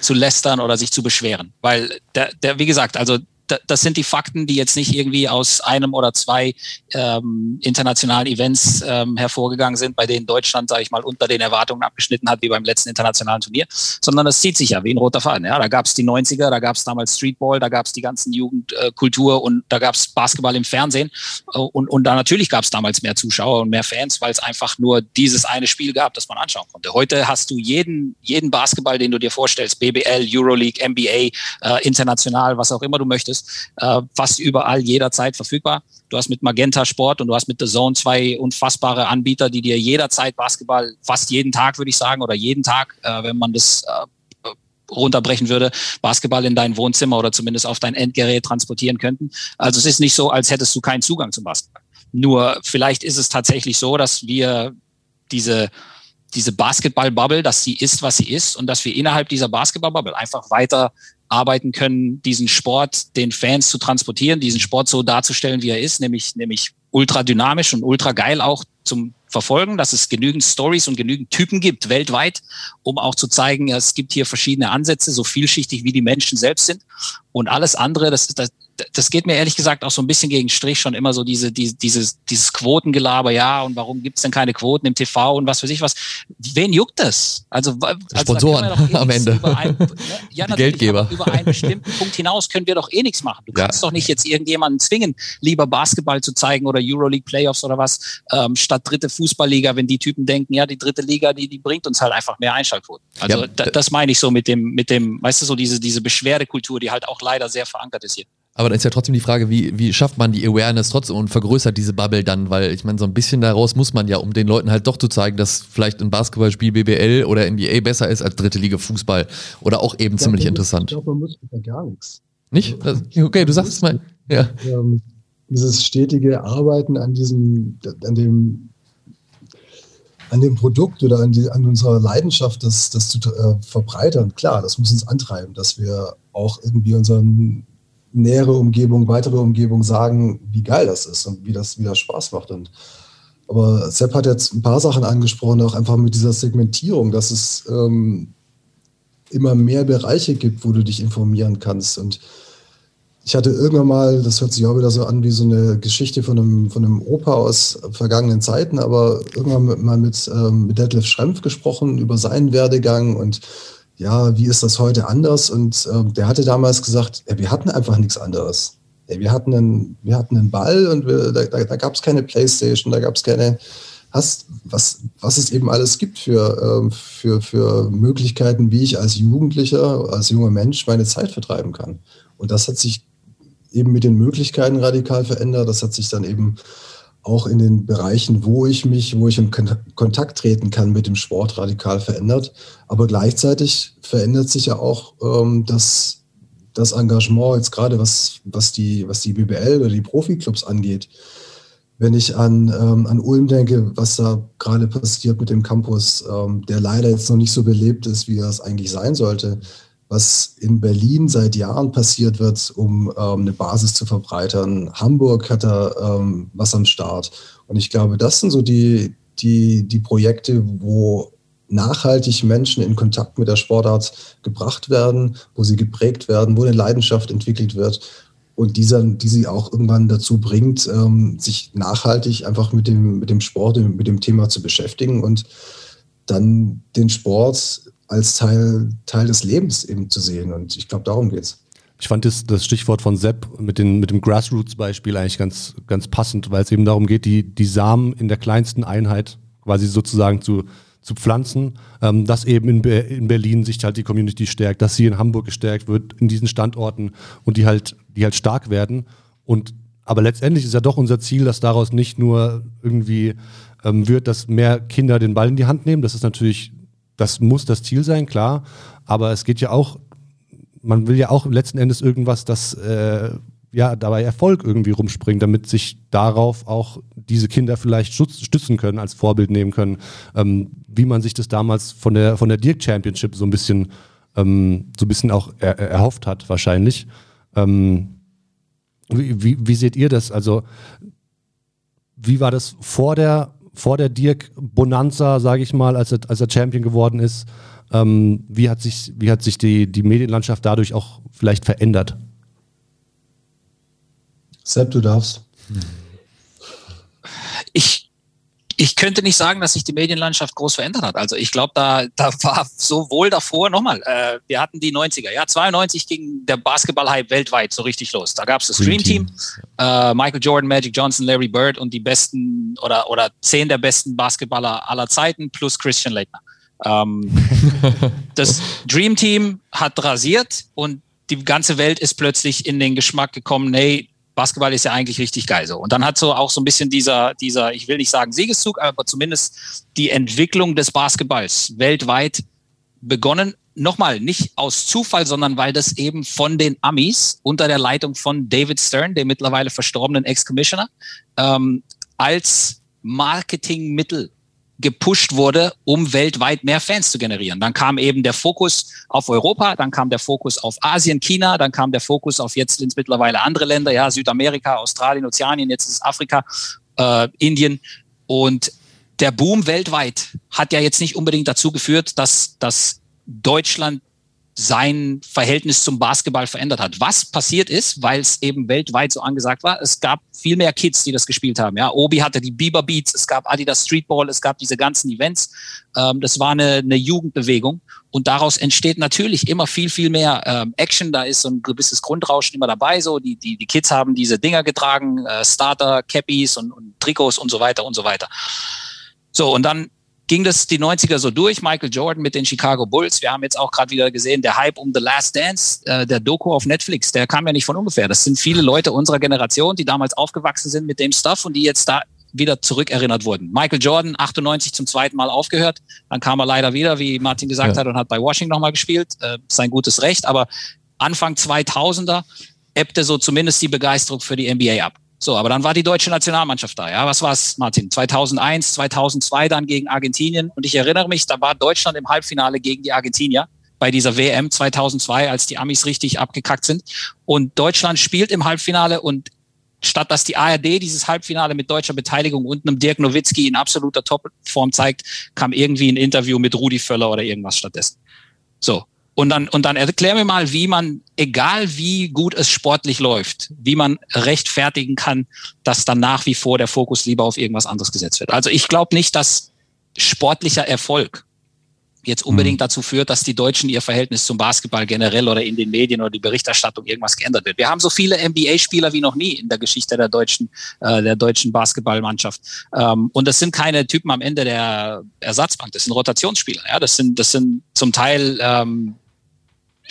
Speaker 4: zu lästern oder sich zu beschweren. Weil der, der wie gesagt, also das sind die Fakten, die jetzt nicht irgendwie aus einem oder zwei ähm, internationalen Events ähm, hervorgegangen sind, bei denen Deutschland, sage ich mal, unter den Erwartungen abgeschnitten hat, wie beim letzten internationalen Turnier, sondern das zieht sich ja wie ein roter Faden. Ja, da gab es die 90er, da gab es damals Streetball, da gab es die ganzen Jugendkultur äh, und da gab es Basketball im Fernsehen und, und da natürlich gab es damals mehr Zuschauer und mehr Fans, weil es einfach nur dieses eine Spiel gab, das man anschauen konnte. Heute hast du jeden, jeden Basketball, den du dir vorstellst, BBL, Euroleague, NBA, äh, international, was auch immer du möchtest, äh, fast überall jederzeit verfügbar. Du hast mit Magenta Sport und du hast mit The Zone zwei unfassbare Anbieter, die dir jederzeit Basketball, fast jeden Tag würde ich sagen, oder jeden Tag, äh, wenn man das äh, runterbrechen würde, Basketball in dein Wohnzimmer oder zumindest auf dein Endgerät transportieren könnten. Also es ist nicht so, als hättest du keinen Zugang zum Basketball. Nur vielleicht ist es tatsächlich so, dass wir diese diese Basketball-Bubble, dass sie ist, was sie ist und dass wir innerhalb dieser Basketball-Bubble einfach weiter arbeiten können, diesen Sport den Fans zu transportieren, diesen Sport so darzustellen, wie er ist, nämlich, nämlich ultra dynamisch und ultra geil auch zum Verfolgen, dass es genügend Stories und genügend Typen gibt weltweit, um auch zu zeigen, es gibt hier verschiedene Ansätze, so vielschichtig wie die Menschen selbst sind. Und alles andere, das, das, das geht mir ehrlich gesagt auch so ein bisschen gegen Strich schon immer so diese, diese dieses, dieses Quotengelaber, ja, und warum gibt's denn keine Quoten im TV und was weiß ich was. Wen juckt das? Also, also
Speaker 1: Sponsoren eh am Ende. Ein, ne? [laughs] ja, Die Geldgeber.
Speaker 4: Über einen bestimmten Punkt hinaus können wir doch eh nichts machen. Du kannst ja. doch nicht jetzt irgendjemanden zwingen, lieber Basketball zu zeigen oder Euroleague Playoffs oder was, ähm, statt dritte Fußballliga, wenn die Typen denken, ja, die dritte Liga, die, die bringt uns halt einfach mehr Einschaltquoten. Also ja. da, das meine ich so mit dem, mit dem, weißt du, so diese, diese Beschwerdekultur, die halt auch leider sehr verankert ist hier.
Speaker 1: Aber dann ist ja trotzdem die Frage, wie, wie schafft man die Awareness trotzdem und vergrößert diese Bubble dann? Weil ich meine, so ein bisschen daraus muss man ja, um den Leuten halt doch zu zeigen, dass vielleicht ein Basketballspiel BBL oder NBA besser ist als dritte Liga Fußball. Oder auch eben ziemlich interessant. Ich glaube, man muss ja gar nichts. Nicht? Also, okay, du sagst es mal. Ja.
Speaker 3: Ähm, dieses stetige Arbeiten an diesem, an dem an dem Produkt oder an, die, an unserer Leidenschaft, das, das zu äh, verbreitern, klar, das muss uns antreiben, dass wir auch irgendwie unseren nähere Umgebung, weitere Umgebung sagen, wie geil das ist und wie das wieder Spaß macht. Und Aber Sepp hat jetzt ein paar Sachen angesprochen, auch einfach mit dieser Segmentierung, dass es ähm, immer mehr Bereiche gibt, wo du dich informieren kannst. Und ich hatte irgendwann mal, das hört sich auch wieder so an wie so eine Geschichte von einem, von einem Opa aus vergangenen Zeiten, aber irgendwann mal mit, ähm, mit Detlef Schrempf gesprochen über seinen Werdegang und ja, wie ist das heute anders? Und ähm, der hatte damals gesagt, ja, wir hatten einfach nichts anderes. Ja, wir, hatten einen, wir hatten einen Ball und wir, da, da, da gab es keine Playstation, da gab es keine, hast, was, was es eben alles gibt für, ähm, für, für Möglichkeiten, wie ich als Jugendlicher, als junger Mensch meine Zeit vertreiben kann. Und das hat sich eben mit den Möglichkeiten radikal verändert. Das hat sich dann eben auch in den Bereichen, wo ich mich, wo ich in Kontakt treten kann mit dem Sport radikal verändert. Aber gleichzeitig verändert sich ja auch ähm, das, das Engagement jetzt gerade, was, was, die, was die BBL oder die Profiklubs angeht. Wenn ich an, ähm, an Ulm denke, was da gerade passiert mit dem Campus, ähm, der leider jetzt noch nicht so belebt ist, wie er es eigentlich sein sollte, was in Berlin seit Jahren passiert wird, um ähm, eine Basis zu verbreitern. Hamburg hat da ähm, was am Start. Und ich glaube, das sind so die, die, die Projekte, wo nachhaltig Menschen in Kontakt mit der Sportart gebracht werden, wo sie geprägt werden, wo eine Leidenschaft entwickelt wird und dieser, die sie auch irgendwann dazu bringt, ähm, sich nachhaltig einfach mit dem, mit dem Sport, mit dem Thema zu beschäftigen und dann den Sport als Teil, Teil des Lebens eben zu sehen. Und ich glaube, darum geht es.
Speaker 2: Ich fand das, das Stichwort von Sepp mit, den, mit dem Grassroots-Beispiel eigentlich ganz, ganz passend, weil es eben darum geht, die, die Samen in der kleinsten Einheit quasi sozusagen zu, zu pflanzen, ähm, dass eben in, Be in Berlin sich halt die Community stärkt, dass sie in Hamburg gestärkt wird, in diesen Standorten und die halt, die halt stark werden. Und aber letztendlich ist ja doch unser Ziel, dass daraus nicht nur irgendwie ähm, wird, dass mehr Kinder den Ball in die Hand nehmen. Das ist natürlich das muss das Ziel sein, klar. Aber es geht ja auch, man will ja auch letzten Endes irgendwas, das äh, ja dabei Erfolg irgendwie rumspringt, damit sich darauf auch diese Kinder vielleicht stützen können, als Vorbild nehmen können, ähm, wie man sich das damals von der von der Dirk Championship so ein bisschen ähm, so ein bisschen auch er, erhofft hat wahrscheinlich. Ähm, wie, wie, wie seht ihr das? Also wie war das vor der vor der Dirk Bonanza, sage ich mal, als er, als er Champion geworden ist. Ähm, wie hat sich, wie hat sich die, die Medienlandschaft dadurch auch vielleicht verändert?
Speaker 3: Sepp, du darfst. [laughs]
Speaker 4: ich könnte nicht sagen, dass sich die Medienlandschaft groß verändert hat. Also ich glaube, da, da war sowohl davor, nochmal, äh, wir hatten die 90er. Ja, 92 ging der Basketball-Hype weltweit so richtig los. Da gab es das Dream Team, äh, Michael Jordan, Magic Johnson, Larry Bird und die besten oder, oder zehn der besten Basketballer aller Zeiten plus Christian Leitner. Ähm, [laughs] das Dream Team hat rasiert und die ganze Welt ist plötzlich in den Geschmack gekommen, hey, Basketball ist ja eigentlich richtig geil so. Und dann hat so auch so ein bisschen dieser, dieser, ich will nicht sagen Siegeszug, aber zumindest die Entwicklung des Basketballs weltweit begonnen. Nochmal, nicht aus Zufall, sondern weil das eben von den Amis unter der Leitung von David Stern, dem mittlerweile verstorbenen Ex-Commissioner, ähm, als Marketingmittel gepusht wurde, um weltweit mehr Fans zu generieren. Dann kam eben der Fokus auf Europa, dann kam der Fokus auf Asien, China, dann kam der Fokus auf jetzt ins mittlerweile andere Länder, ja, Südamerika, Australien, Ozeanien, jetzt ist es Afrika, äh, Indien. Und der Boom weltweit hat ja jetzt nicht unbedingt dazu geführt, dass, dass Deutschland sein Verhältnis zum Basketball verändert hat. Was passiert ist, weil es eben weltweit so angesagt war, es gab viel mehr Kids, die das gespielt haben. Ja, Obi hatte die Bieber Beats, es gab Adidas Streetball, es gab diese ganzen Events. Ähm, das war eine, eine Jugendbewegung und daraus entsteht natürlich immer viel, viel mehr ähm, Action. Da ist so ein gewisses Grundrauschen immer dabei. So die, die, die Kids haben diese Dinger getragen, äh, Starter, Cappies und, und Trikots und so weiter und so weiter. So, und dann ging das die 90er so durch. Michael Jordan mit den Chicago Bulls. Wir haben jetzt auch gerade wieder gesehen, der Hype um The Last Dance, äh, der Doku auf Netflix, der kam ja nicht von ungefähr. Das sind viele Leute unserer Generation, die damals aufgewachsen sind mit dem Stuff und die jetzt da wieder zurückerinnert wurden. Michael Jordan, 98 zum zweiten Mal aufgehört. Dann kam er leider wieder, wie Martin gesagt ja. hat, und hat bei Washington nochmal gespielt. Äh, sein gutes Recht. Aber Anfang 2000er ebbte so zumindest die Begeisterung für die NBA ab. So, aber dann war die deutsche Nationalmannschaft da. Ja, was war's, Martin? 2001, 2002 dann gegen Argentinien. Und ich erinnere mich, da war Deutschland im Halbfinale gegen die Argentinier bei dieser WM 2002, als die Amis richtig abgekackt sind. Und Deutschland spielt im Halbfinale und statt dass die ARD dieses Halbfinale mit deutscher Beteiligung und einem Dirk Nowitzki in absoluter Topform zeigt, kam irgendwie ein Interview mit Rudi Völler oder irgendwas stattdessen. So. Und dann, und dann erklär mir mal, wie man, egal wie gut es sportlich läuft, wie man rechtfertigen kann, dass dann nach wie vor der Fokus lieber auf irgendwas anderes gesetzt wird. Also ich glaube nicht, dass sportlicher Erfolg jetzt unbedingt mhm. dazu führt, dass die Deutschen ihr Verhältnis zum Basketball generell oder in den Medien oder die Berichterstattung irgendwas geändert wird. Wir haben so viele NBA-Spieler wie noch nie in der Geschichte der deutschen, äh, der deutschen Basketballmannschaft. Ähm, und das sind keine Typen am Ende der Ersatzbank, das sind Rotationsspieler. Ja, das sind, das sind zum Teil ähm,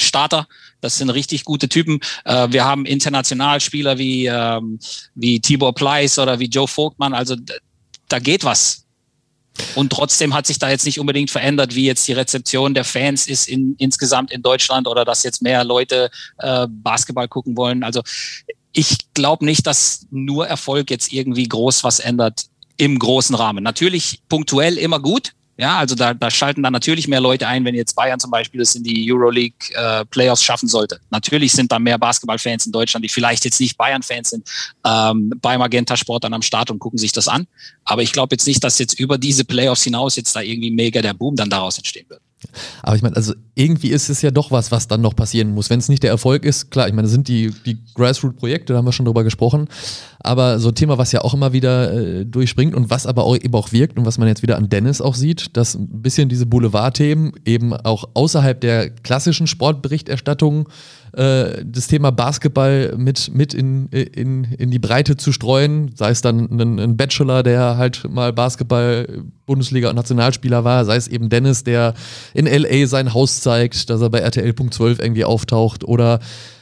Speaker 4: Starter. Das sind richtig gute Typen. Äh, wir haben international Spieler wie, ähm, wie Tibor Pleiss oder wie Joe Vogtmann. Also da geht was. Und trotzdem hat sich da jetzt nicht unbedingt verändert, wie jetzt die Rezeption der Fans ist in, insgesamt in Deutschland oder dass jetzt mehr Leute äh, Basketball gucken wollen. Also ich glaube nicht, dass nur Erfolg jetzt irgendwie groß was ändert im großen Rahmen. Natürlich punktuell immer gut, ja, also da, da schalten dann natürlich mehr Leute ein, wenn jetzt Bayern zum Beispiel es in die Euroleague äh, Playoffs schaffen sollte. Natürlich sind da mehr Basketballfans in Deutschland, die vielleicht jetzt nicht Bayern-Fans sind, ähm, bei Magenta Sport dann am Start und gucken sich das an. Aber ich glaube jetzt nicht, dass jetzt über diese Playoffs hinaus jetzt da irgendwie mega der Boom dann daraus entstehen wird.
Speaker 1: Aber ich meine, also irgendwie ist es ja doch was, was dann noch passieren muss. Wenn es nicht der Erfolg ist, klar, ich meine, das sind die, die Grassroot-Projekte, da haben wir schon drüber gesprochen. Aber so ein Thema, was ja auch immer wieder äh, durchspringt und was aber auch eben auch wirkt und was man jetzt wieder an Dennis auch sieht, dass ein bisschen diese Boulevard-Themen eben auch außerhalb der klassischen Sportberichterstattung äh, das Thema Basketball mit, mit in, in, in die Breite zu streuen, sei es dann ein, ein Bachelor, der halt mal Basketball, Bundesliga und Nationalspieler war, sei es eben Dennis, der in LA sein Haus zeigt, dass er bei RTL.12 irgendwie auftaucht oder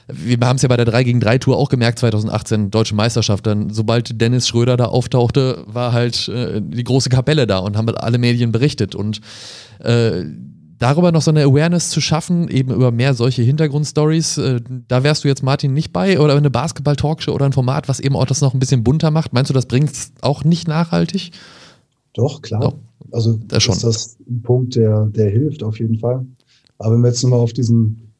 Speaker 1: wir haben es ja bei der 3 gegen 3 Tour auch gemerkt, 2018, Deutsche Meisterschaft. Dann, sobald Dennis Schröder da auftauchte, war halt äh, die große Kapelle da und haben alle Medien berichtet. Und äh, darüber noch so eine Awareness zu schaffen, eben über mehr solche Hintergrundstories, äh, da wärst du jetzt Martin nicht bei oder eine Basketball-Talkshow oder ein Format, was eben auch das noch ein bisschen bunter macht. Meinst du, das bringt es auch nicht nachhaltig?
Speaker 3: Doch, klar. Doch. Also das ist das ein Punkt, der, der hilft auf jeden Fall. Aber wenn wir jetzt nochmal auf diesen,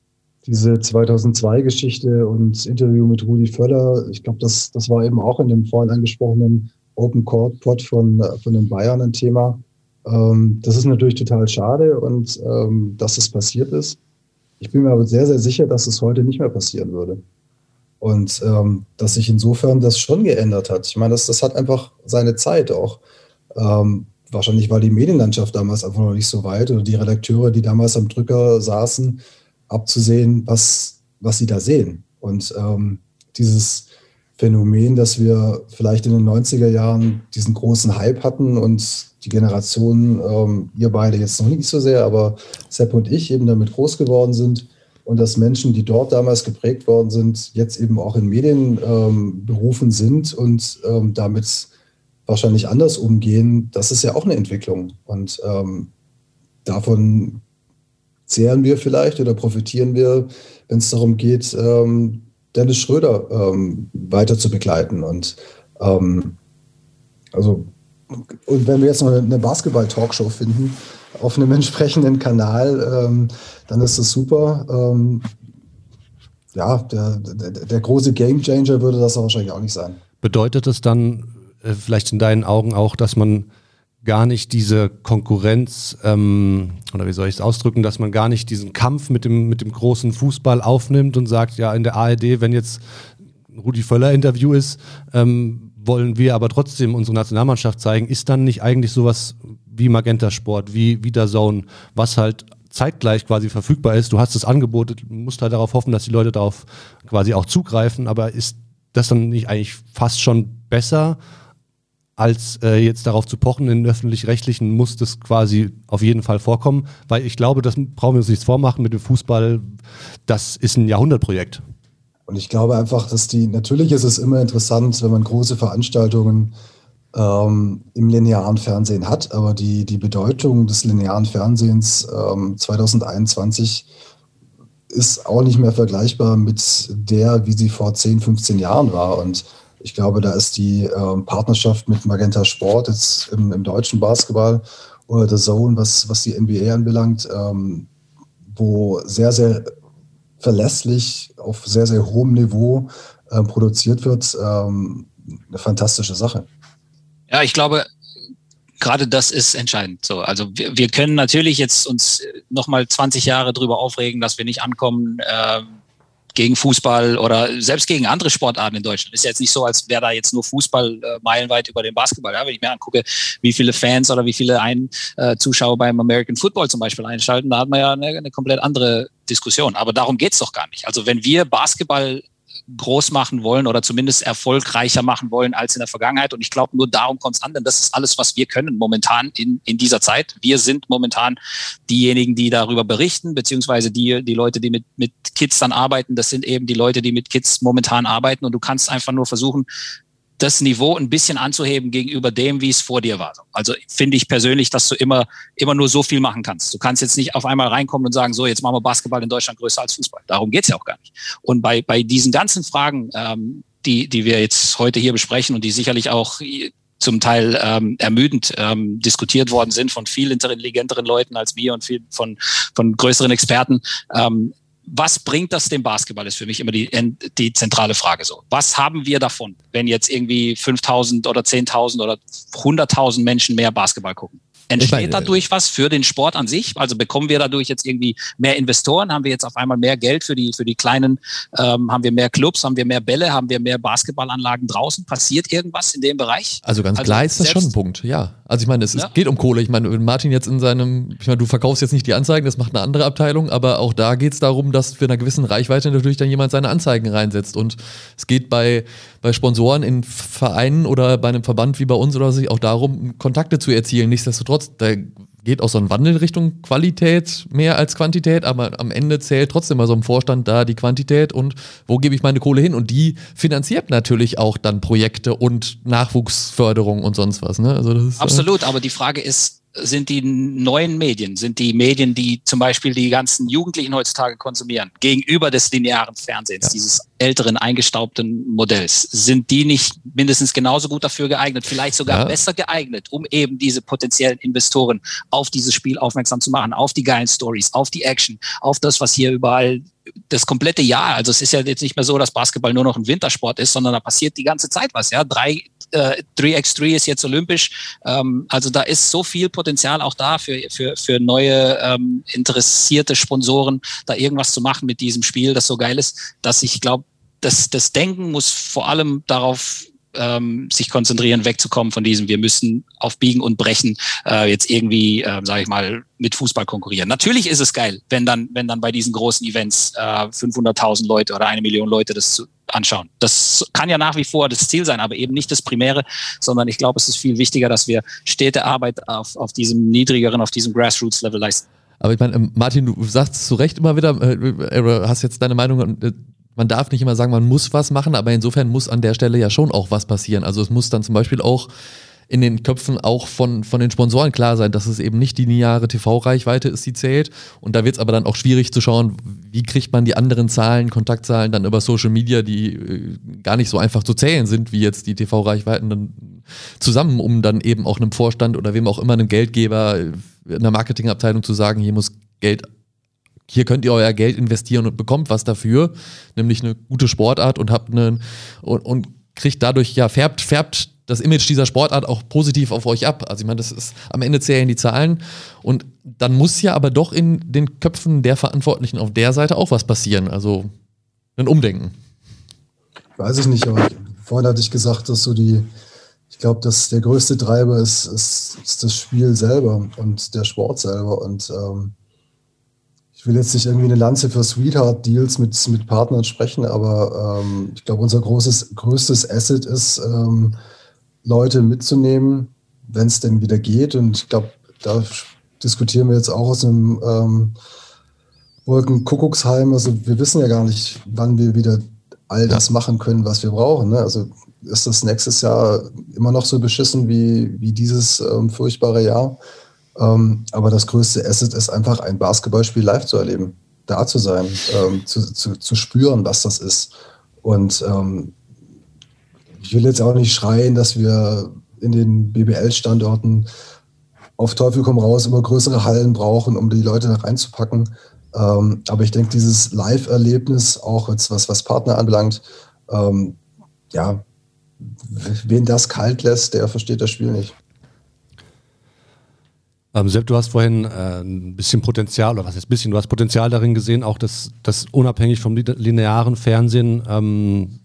Speaker 3: diese 2002-Geschichte und Interview mit Rudi Völler, ich glaube, das, das war eben auch in dem vorhin angesprochenen Open Court Pod von, von den Bayern ein Thema ähm, das ist natürlich total schade und ähm, dass es passiert ist. Ich bin mir aber sehr, sehr sicher, dass es heute nicht mehr passieren würde. Und ähm, dass sich insofern das schon geändert hat. Ich meine, das, das hat einfach seine Zeit auch. Ähm, wahrscheinlich war die Medienlandschaft damals einfach noch nicht so weit oder die Redakteure, die damals am Drücker saßen, abzusehen, was, was sie da sehen. Und ähm, dieses Phänomen, dass wir vielleicht in den 90er Jahren diesen großen Hype hatten und die Generation, ähm, ihr beide jetzt noch nicht so sehr, aber Sepp und ich eben damit groß geworden sind und dass Menschen, die dort damals geprägt worden sind, jetzt eben auch in Medien ähm, sind und ähm, damit wahrscheinlich anders umgehen, das ist ja auch eine Entwicklung. Und ähm, davon zehren wir vielleicht oder profitieren wir, wenn es darum geht, ähm, Dennis Schröder ähm, weiter zu begleiten. Und also und wenn wir jetzt noch eine Basketball-Talkshow finden auf einem entsprechenden Kanal, ähm, dann ist das super. Ähm, ja, der, der, der, große Gamechanger würde das wahrscheinlich auch nicht sein.
Speaker 2: Bedeutet es dann äh, vielleicht in deinen Augen auch, dass man gar nicht diese Konkurrenz, ähm, oder wie soll ich es ausdrücken, dass man gar nicht diesen Kampf mit dem, mit dem großen Fußball aufnimmt und sagt, ja, in der ARD, wenn jetzt Rudi Völler Interview ist, ähm, wollen wir aber trotzdem unsere Nationalmannschaft zeigen, ist dann nicht eigentlich sowas wie Magenta Sport, wie Zone, was halt zeitgleich quasi verfügbar ist. Du hast das Angebot, musst halt darauf hoffen, dass die Leute darauf quasi auch zugreifen, aber ist das dann nicht eigentlich fast schon besser, als äh, jetzt darauf zu pochen, in öffentlich-rechtlichen muss das quasi auf jeden Fall vorkommen, weil ich glaube, das brauchen wir uns nichts vormachen mit dem Fußball, das ist ein Jahrhundertprojekt.
Speaker 3: Und ich glaube einfach, dass die, natürlich ist es immer interessant, wenn man große Veranstaltungen ähm, im linearen Fernsehen hat, aber die, die Bedeutung des linearen Fernsehens ähm, 2021 ist auch nicht mehr vergleichbar mit der, wie sie vor 10, 15 Jahren war. Und ich glaube, da ist die ähm, Partnerschaft mit Magenta Sport jetzt im, im, deutschen Basketball oder The Zone, was, was die NBA anbelangt, ähm, wo sehr, sehr verlässlich auf sehr, sehr hohem Niveau äh, produziert wird, ähm, eine fantastische Sache.
Speaker 4: Ja, ich glaube, gerade das ist entscheidend. So, also wir, wir können natürlich jetzt uns nochmal 20 Jahre drüber aufregen, dass wir nicht ankommen äh, gegen Fußball oder selbst gegen andere Sportarten in Deutschland. Ist ja jetzt nicht so, als wäre da jetzt nur Fußball äh, meilenweit über den Basketball. Ja? Wenn ich mir angucke, wie viele Fans oder wie viele ein, äh, Zuschauer beim American Football zum Beispiel einschalten, da hat man ja eine, eine komplett andere Diskussion. Aber darum geht's doch gar nicht. Also wenn wir Basketball groß machen wollen oder zumindest erfolgreicher machen wollen als in der Vergangenheit. Und ich glaube, nur darum kommt es an, denn das ist alles, was wir können momentan in, in dieser Zeit. Wir sind momentan diejenigen, die darüber berichten, beziehungsweise die, die Leute, die mit, mit Kids dann arbeiten, das sind eben die Leute, die mit Kids momentan arbeiten. Und du kannst einfach nur versuchen, das Niveau ein bisschen anzuheben gegenüber dem, wie es vor dir war. Also finde ich persönlich, dass du immer, immer nur so viel machen kannst. Du kannst jetzt nicht auf einmal reinkommen und sagen, so, jetzt machen wir Basketball in Deutschland größer als Fußball. Darum geht's ja auch gar nicht. Und bei, bei diesen ganzen Fragen, ähm, die, die wir jetzt heute hier besprechen und die sicherlich auch zum Teil ähm, ermüdend ähm, diskutiert worden sind von viel intelligenteren Leuten als wir und viel von, von größeren Experten. Ähm, was bringt das dem Basketball, ist für mich immer die, die zentrale Frage so. Was haben wir davon, wenn jetzt irgendwie 5000 oder 10.000 oder 100.000 Menschen mehr Basketball gucken? Entsteht dadurch was für den Sport an sich? Also bekommen wir dadurch jetzt irgendwie mehr Investoren? Haben wir jetzt auf einmal mehr Geld für die, für die kleinen? Ähm, haben wir mehr Clubs? Haben wir mehr Bälle? Haben wir mehr Basketballanlagen draußen? Passiert irgendwas in dem Bereich?
Speaker 1: Also ganz also klar ist das schon ein Punkt, ja. Also ich meine, es, ja. es geht um Kohle. Ich meine, wenn Martin jetzt in seinem, ich meine, du verkaufst jetzt nicht die Anzeigen, das macht eine andere Abteilung, aber auch da geht es darum, dass für eine gewissen Reichweite natürlich dann jemand seine Anzeigen reinsetzt. Und es geht bei, bei Sponsoren in Vereinen oder bei einem Verband wie bei uns oder sich auch darum, Kontakte zu erzielen. Nichtsdestotrotz, da geht auch so ein Wandel Richtung Qualität mehr als Quantität, aber am Ende zählt trotzdem mal so im Vorstand da die Quantität und wo gebe ich meine Kohle hin? Und die finanziert natürlich auch dann Projekte und Nachwuchsförderung und sonst was. Ne?
Speaker 4: Also ist, äh, Absolut, äh aber die Frage ist, sind die neuen Medien, sind die Medien, die zum Beispiel die ganzen Jugendlichen heutzutage konsumieren, gegenüber des linearen Fernsehens, ja. dieses älteren, eingestaubten Modells, sind die nicht mindestens genauso gut dafür geeignet, vielleicht sogar ja. besser geeignet, um eben diese potenziellen Investoren auf dieses Spiel aufmerksam zu machen, auf die geilen Stories, auf die Action, auf das, was hier überall das komplette Jahr. Also es ist ja jetzt nicht mehr so, dass Basketball nur noch ein Wintersport ist, sondern da passiert die ganze Zeit was. Ja, drei äh, 3x3 ist jetzt olympisch. Ähm, also da ist so viel Potenzial auch da für, für, für neue ähm, interessierte Sponsoren, da irgendwas zu machen mit diesem Spiel, das so geil ist, dass ich glaube, das, das Denken muss vor allem darauf ähm, sich konzentrieren, wegzukommen von diesem, wir müssen auf Biegen und Brechen äh, jetzt irgendwie, äh, sage ich mal, mit Fußball konkurrieren. Natürlich ist es geil, wenn dann, wenn dann bei diesen großen Events äh, 500.000 Leute oder eine Million Leute das zu, anschauen. Das kann ja nach wie vor das Ziel sein, aber eben nicht das Primäre, sondern ich glaube, es ist viel wichtiger, dass wir stete Arbeit auf, auf diesem niedrigeren, auf diesem Grassroots-Level leisten.
Speaker 1: Aber ich meine, ähm, Martin, du sagst zu Recht immer wieder, äh, äh, hast jetzt deine Meinung, äh, man darf nicht immer sagen, man muss was machen, aber insofern muss an der Stelle ja schon auch was passieren. Also es muss dann zum Beispiel auch in den Köpfen auch von, von den Sponsoren klar sein, dass es eben nicht die lineare TV-Reichweite ist, die zählt. Und da wird es aber dann auch schwierig zu schauen, wie kriegt man die anderen Zahlen, Kontaktzahlen dann über Social Media, die äh, gar nicht so einfach zu zählen sind, wie jetzt die TV-Reichweiten dann zusammen, um dann eben auch einem Vorstand oder wem auch immer einem Geldgeber, äh, einer Marketingabteilung zu sagen, hier muss Geld hier könnt ihr euer Geld investieren und bekommt was dafür, nämlich eine gute Sportart und habt einen und, und kriegt dadurch ja färbt färbt das Image dieser Sportart auch positiv auf euch ab. Also ich meine, das ist am Ende zählen die Zahlen und dann muss ja aber doch in den Köpfen der Verantwortlichen auf der Seite auch was passieren. Also ein Umdenken.
Speaker 3: Weiß ich nicht, aber vorhin hatte ich gesagt, dass so die, ich glaube, dass der größte Treiber ist, ist, ist, das Spiel selber und der Sport selber und ähm, ich will jetzt nicht irgendwie eine Lanze für Sweetheart-Deals mit, mit Partnern sprechen, aber ähm, ich glaube, unser großes, größtes Asset ist, ähm, Leute mitzunehmen, wenn es denn wieder geht. Und ich glaube, da diskutieren wir jetzt auch aus einem ähm, Wolkenkuckucksheim. Also wir wissen ja gar nicht, wann wir wieder all das machen können, was wir brauchen. Ne? Also ist das nächstes Jahr immer noch so beschissen wie, wie dieses ähm, furchtbare Jahr? Ähm, aber das größte Asset ist einfach ein Basketballspiel live zu erleben, da zu sein, ähm, zu, zu, zu, spüren, was das ist. Und ähm, ich will jetzt auch nicht schreien, dass wir in den BBL-Standorten auf Teufel komm raus immer größere Hallen brauchen, um die Leute reinzupacken. Ähm, aber ich denke, dieses Live-Erlebnis, auch jetzt was, was Partner anbelangt, ähm, ja, wen das kalt lässt, der versteht das Spiel nicht.
Speaker 2: Ähm, Sepp, du hast vorhin äh, ein bisschen Potenzial, oder was ein bisschen, du hast Potenzial darin gesehen, auch dass, dass unabhängig vom linearen Fernsehen ähm,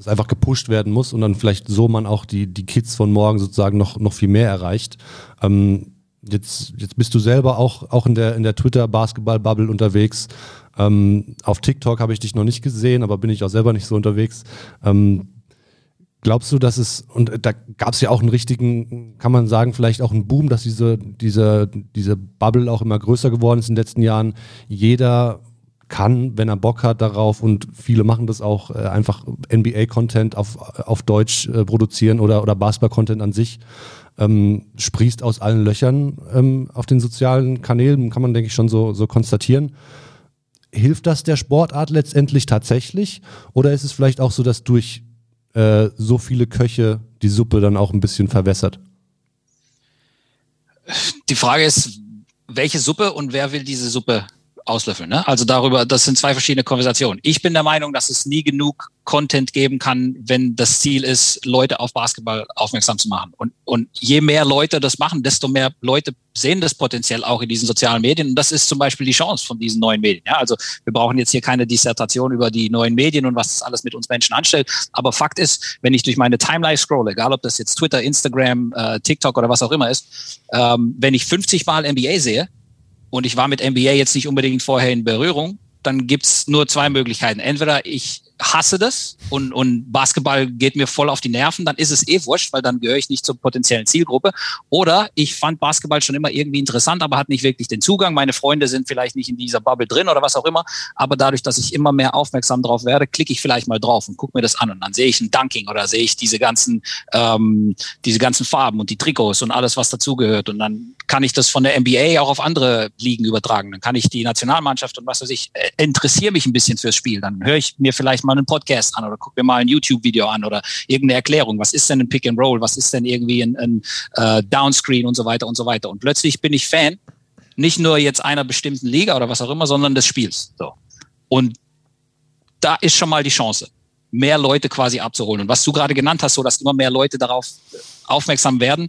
Speaker 2: es einfach gepusht werden muss und dann vielleicht so man auch die, die Kids von morgen sozusagen noch, noch viel mehr erreicht. Ähm, jetzt, jetzt bist du selber auch, auch in der, in der Twitter-Basketball-Bubble unterwegs. Ähm, auf TikTok habe ich dich noch nicht gesehen, aber bin ich auch selber nicht so unterwegs. Ähm, Glaubst du, dass es, und da gab es ja auch einen richtigen, kann man sagen, vielleicht auch einen Boom, dass diese, diese, diese Bubble auch immer größer geworden ist in den letzten Jahren. Jeder kann, wenn er Bock hat darauf und viele machen das auch, äh, einfach NBA-Content auf, auf Deutsch äh, produzieren oder, oder Basketball-Content an sich. Ähm, sprießt aus allen Löchern ähm, auf den sozialen Kanälen, kann man, denke ich, schon so, so konstatieren. Hilft das der Sportart letztendlich tatsächlich? Oder ist es vielleicht auch so, dass durch äh, so viele Köche die Suppe dann auch ein bisschen verwässert?
Speaker 4: Die Frage ist, welche Suppe und wer will diese Suppe auslöffeln. Ne? Also darüber, das sind zwei verschiedene Konversationen. Ich bin der Meinung, dass es nie genug Content geben kann, wenn das Ziel ist, Leute auf Basketball aufmerksam zu machen. Und, und je mehr Leute das machen, desto mehr Leute sehen das potenziell auch in diesen sozialen Medien. Und das ist zum Beispiel die Chance von diesen neuen Medien. Ja, also wir brauchen jetzt hier keine Dissertation über die neuen Medien und was das alles mit uns Menschen anstellt. Aber Fakt ist, wenn ich durch meine Timeline scrolle, egal ob das jetzt Twitter, Instagram, äh, TikTok oder was auch immer ist, ähm, wenn ich 50 Mal NBA sehe, und ich war mit NBA jetzt nicht unbedingt vorher in Berührung, dann gibt's nur zwei Möglichkeiten. Entweder ich hasse das und, und Basketball geht mir voll auf die Nerven, dann ist es eh wurscht, weil dann gehöre ich nicht zur potenziellen Zielgruppe. Oder ich fand Basketball schon immer irgendwie interessant, aber hat nicht wirklich den Zugang. Meine Freunde sind vielleicht nicht in dieser Bubble drin oder was auch immer. Aber dadurch, dass ich immer mehr aufmerksam drauf werde, klicke ich vielleicht mal drauf und gucke mir das an und dann sehe ich ein Dunking oder sehe ich diese ganzen, ähm, diese ganzen Farben und die Trikots und alles, was dazugehört. Und dann kann ich das von der NBA auch auf andere Ligen übertragen. Dann kann ich die Nationalmannschaft und was weiß ich, äh, interessiere mich ein bisschen fürs Spiel. Dann höre ich mir vielleicht mal mal einen Podcast an oder guck mir mal ein YouTube-Video an oder irgendeine Erklärung. Was ist denn ein Pick and Roll? Was ist denn irgendwie ein, ein äh, Downscreen und so weiter und so weiter. Und plötzlich bin ich Fan, nicht nur jetzt einer bestimmten Liga oder was auch immer, sondern des Spiels. So. Und da ist schon mal die Chance, mehr Leute quasi abzuholen. Und was du gerade genannt hast, so dass immer mehr Leute darauf aufmerksam werden,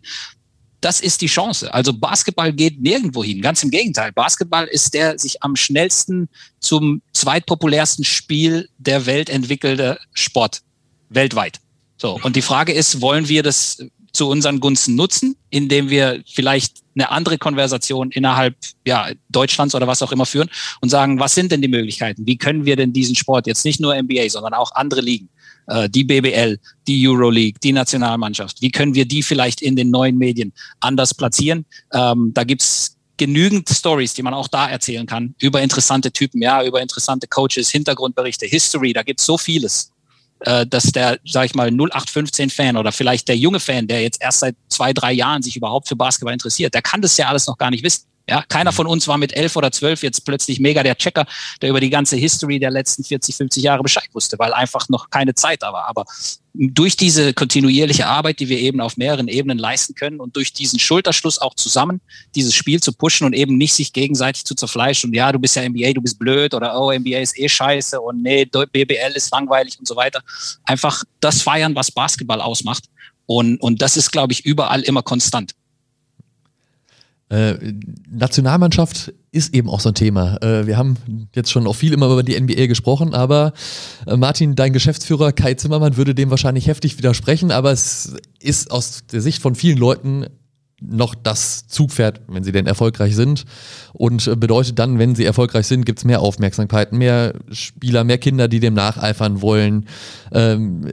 Speaker 4: das ist die Chance. Also Basketball geht nirgendwo hin. Ganz im Gegenteil. Basketball ist der sich am schnellsten zum zweitpopulärsten Spiel der Welt entwickelte Sport weltweit. So. Und die Frage ist, wollen wir das zu unseren Gunsten nutzen, indem wir vielleicht eine andere Konversation innerhalb ja, Deutschlands oder was auch immer führen und sagen, was sind denn die Möglichkeiten? Wie können wir denn diesen Sport jetzt nicht nur NBA, sondern auch andere Ligen äh, die BBL, die Euroleague, die Nationalmannschaft. Wie können wir die vielleicht in den neuen Medien anders platzieren? Ähm, da gibt's genügend Stories, die man auch da erzählen kann, über interessante Typen, ja, über interessante Coaches, Hintergrundberichte, History, da gibt's so vieles, äh, dass der, sag ich mal, 0815-Fan oder vielleicht der junge Fan, der jetzt erst seit zwei, drei Jahren sich überhaupt für Basketball interessiert, der kann das ja alles noch gar nicht wissen. Ja, keiner von uns war mit elf oder zwölf jetzt plötzlich mega der Checker, der über die ganze History der letzten 40, 50 Jahre Bescheid wusste, weil einfach noch keine Zeit da war. Aber durch diese kontinuierliche Arbeit, die wir eben auf mehreren Ebenen leisten können und durch diesen Schulterschluss auch zusammen dieses Spiel zu pushen und eben nicht sich gegenseitig zu zerfleischen und ja, du bist ja NBA, du bist blöd oder oh, NBA ist eh scheiße und nee, BBL ist langweilig und so weiter. Einfach das feiern, was Basketball ausmacht. Und, und das ist, glaube ich, überall immer konstant.
Speaker 1: Äh, Nationalmannschaft ist eben auch so ein Thema. Äh, wir haben jetzt schon auch viel immer über die NBA gesprochen, aber äh, Martin, dein Geschäftsführer Kai Zimmermann würde dem wahrscheinlich heftig widersprechen, aber es ist aus der Sicht von vielen Leuten noch das Zugpferd, wenn sie denn erfolgreich sind. Und bedeutet dann, wenn sie erfolgreich sind, gibt es mehr Aufmerksamkeit, mehr Spieler, mehr Kinder, die dem nacheifern wollen. Ähm,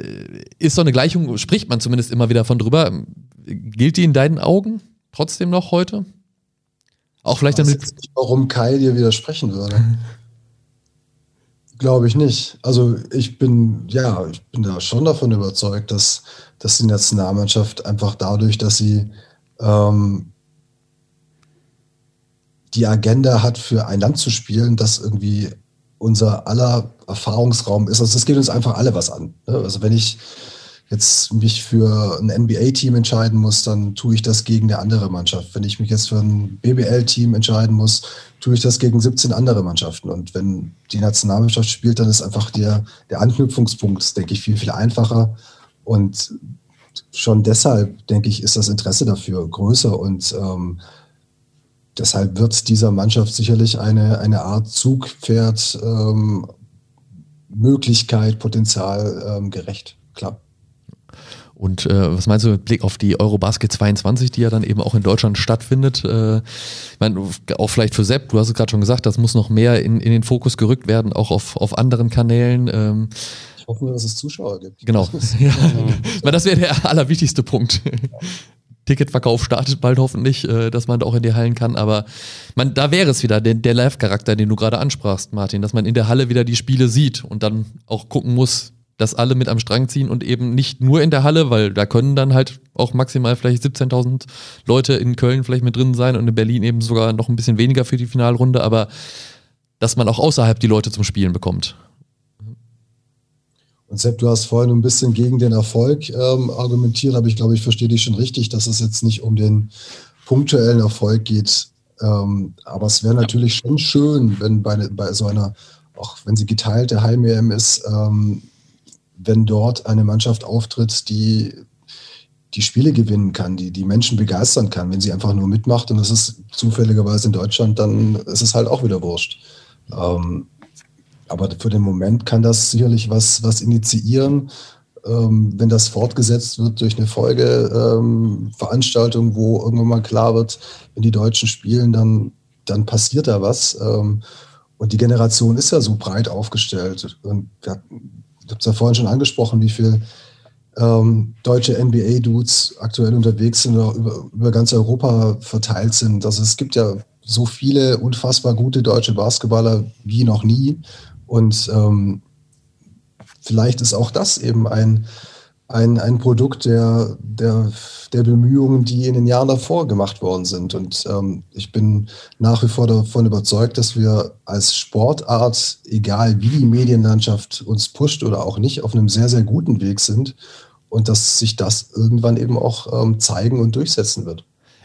Speaker 1: ist so eine Gleichung, spricht man zumindest immer wieder von drüber. Gilt die in deinen Augen trotzdem noch heute? Auch vielleicht damit.
Speaker 3: Nicht, warum Kai dir widersprechen würde. [laughs] Glaube ich nicht. Also ich bin, ja, ich bin da schon davon überzeugt, dass, dass die Nationalmannschaft einfach dadurch, dass sie ähm, die Agenda hat, für ein Land zu spielen, das irgendwie unser aller Erfahrungsraum ist. Also das geht uns einfach alle was an. Ne? Also wenn ich jetzt mich für ein NBA-Team entscheiden muss, dann tue ich das gegen eine andere Mannschaft. Wenn ich mich jetzt für ein BBL-Team entscheiden muss, tue ich das gegen 17 andere Mannschaften. Und wenn die Nationalmannschaft spielt, dann ist einfach der, der Anknüpfungspunkt, denke ich, viel, viel einfacher. Und schon deshalb, denke ich, ist das Interesse dafür größer. Und ähm, deshalb wird dieser Mannschaft sicherlich eine, eine Art Zugpferd, ähm, Möglichkeit, Potenzial ähm, gerecht. Klar.
Speaker 1: Und äh, was meinst du mit Blick auf die Eurobasket 22, die ja dann eben auch in Deutschland stattfindet? Äh, ich meine, auch vielleicht für Sepp, du hast es gerade schon gesagt, das muss noch mehr in, in den Fokus gerückt werden, auch auf, auf anderen Kanälen. Ähm,
Speaker 3: ich hoffe nur, dass es Zuschauer gibt.
Speaker 1: Genau. [laughs] ja. ja. Das wäre der allerwichtigste Punkt. Ja. [laughs] Ticketverkauf startet bald hoffentlich, äh, dass man da auch in die Hallen kann. Aber man, da wäre es wieder, der, der Live-Charakter, den du gerade ansprachst, Martin, dass man in der Halle wieder die Spiele sieht und dann auch gucken muss, dass alle mit am Strang ziehen und eben nicht nur in der Halle, weil da können dann halt auch maximal vielleicht 17.000 Leute in Köln vielleicht mit drin sein und in Berlin eben sogar noch ein bisschen weniger für die Finalrunde, aber dass man auch außerhalb die Leute zum Spielen bekommt.
Speaker 3: Und Sepp, du hast vorhin ein bisschen gegen den Erfolg ähm, argumentiert, aber ich glaube, ich verstehe dich schon richtig, dass es jetzt nicht um den punktuellen Erfolg geht. Ähm, aber es wäre natürlich schon schön, wenn bei, bei so einer, auch wenn sie geteilte Heim-EM ist, ähm, wenn dort eine Mannschaft auftritt, die die Spiele gewinnen kann, die die Menschen begeistern kann. Wenn sie einfach nur mitmacht und es ist zufälligerweise in Deutschland, dann ist es halt auch wieder wurscht. Ähm, aber für den Moment kann das sicherlich was, was initiieren, ähm, wenn das fortgesetzt wird durch eine Folgeveranstaltung, ähm, wo irgendwann mal klar wird, wenn die Deutschen spielen, dann, dann passiert da was. Ähm, und die Generation ist ja so breit aufgestellt. Und wir, ich habe es ja vorhin schon angesprochen, wie viele ähm, deutsche NBA-Dudes aktuell unterwegs sind oder über, über ganz Europa verteilt sind. Also es gibt ja so viele unfassbar gute deutsche Basketballer wie noch nie. Und ähm, vielleicht ist auch das eben ein, ein, ein Produkt der, der, der Bemühungen, die in den Jahren davor gemacht worden sind. Und ähm, ich bin nach wie vor davon überzeugt, dass wir als Sportart, egal wie die Medienlandschaft uns pusht oder auch nicht, auf einem sehr, sehr guten Weg sind und dass sich das irgendwann eben auch ähm, zeigen und durchsetzen wird.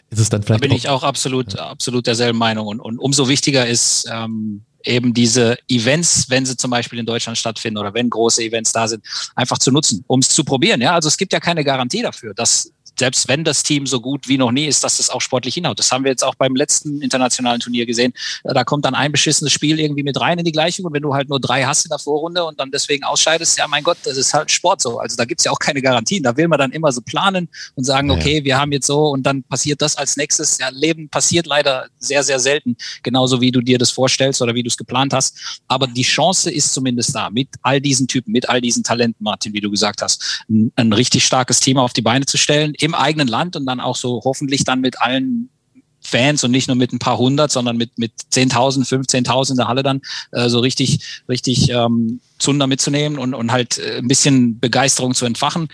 Speaker 4: Ist es dann vielleicht da bin ich auch absolut, absolut derselben Meinung. Und, und umso wichtiger ist, ähm, eben diese Events, wenn sie zum Beispiel in Deutschland stattfinden oder wenn große Events da sind, einfach zu nutzen, um es zu probieren. Ja, also es gibt ja keine Garantie dafür, dass selbst wenn das Team so gut wie noch nie ist, dass das auch sportlich hinhaut. Das haben wir jetzt auch beim letzten internationalen Turnier gesehen. Da kommt dann ein beschissenes Spiel irgendwie mit rein in die Gleichung und wenn du halt nur drei hast in der Vorrunde und dann deswegen ausscheidest, ja mein Gott, das ist halt Sport so. Also da gibt's ja auch keine Garantien. Da will man dann immer so planen und sagen, okay, wir haben jetzt so und dann passiert das als nächstes. Ja, Leben passiert leider sehr, sehr selten, genauso wie du dir das vorstellst oder wie du es geplant hast. Aber die Chance ist zumindest da, mit all diesen Typen, mit all diesen Talenten, Martin, wie du gesagt hast, ein, ein richtig starkes Thema auf die Beine zu stellen im eigenen Land und dann auch so hoffentlich dann mit allen Fans und nicht nur mit ein paar hundert, sondern mit, mit 10.000, 15.000 in der Halle dann äh, so richtig, richtig ähm, Zunder mitzunehmen und, und halt äh, ein bisschen Begeisterung zu entfachen.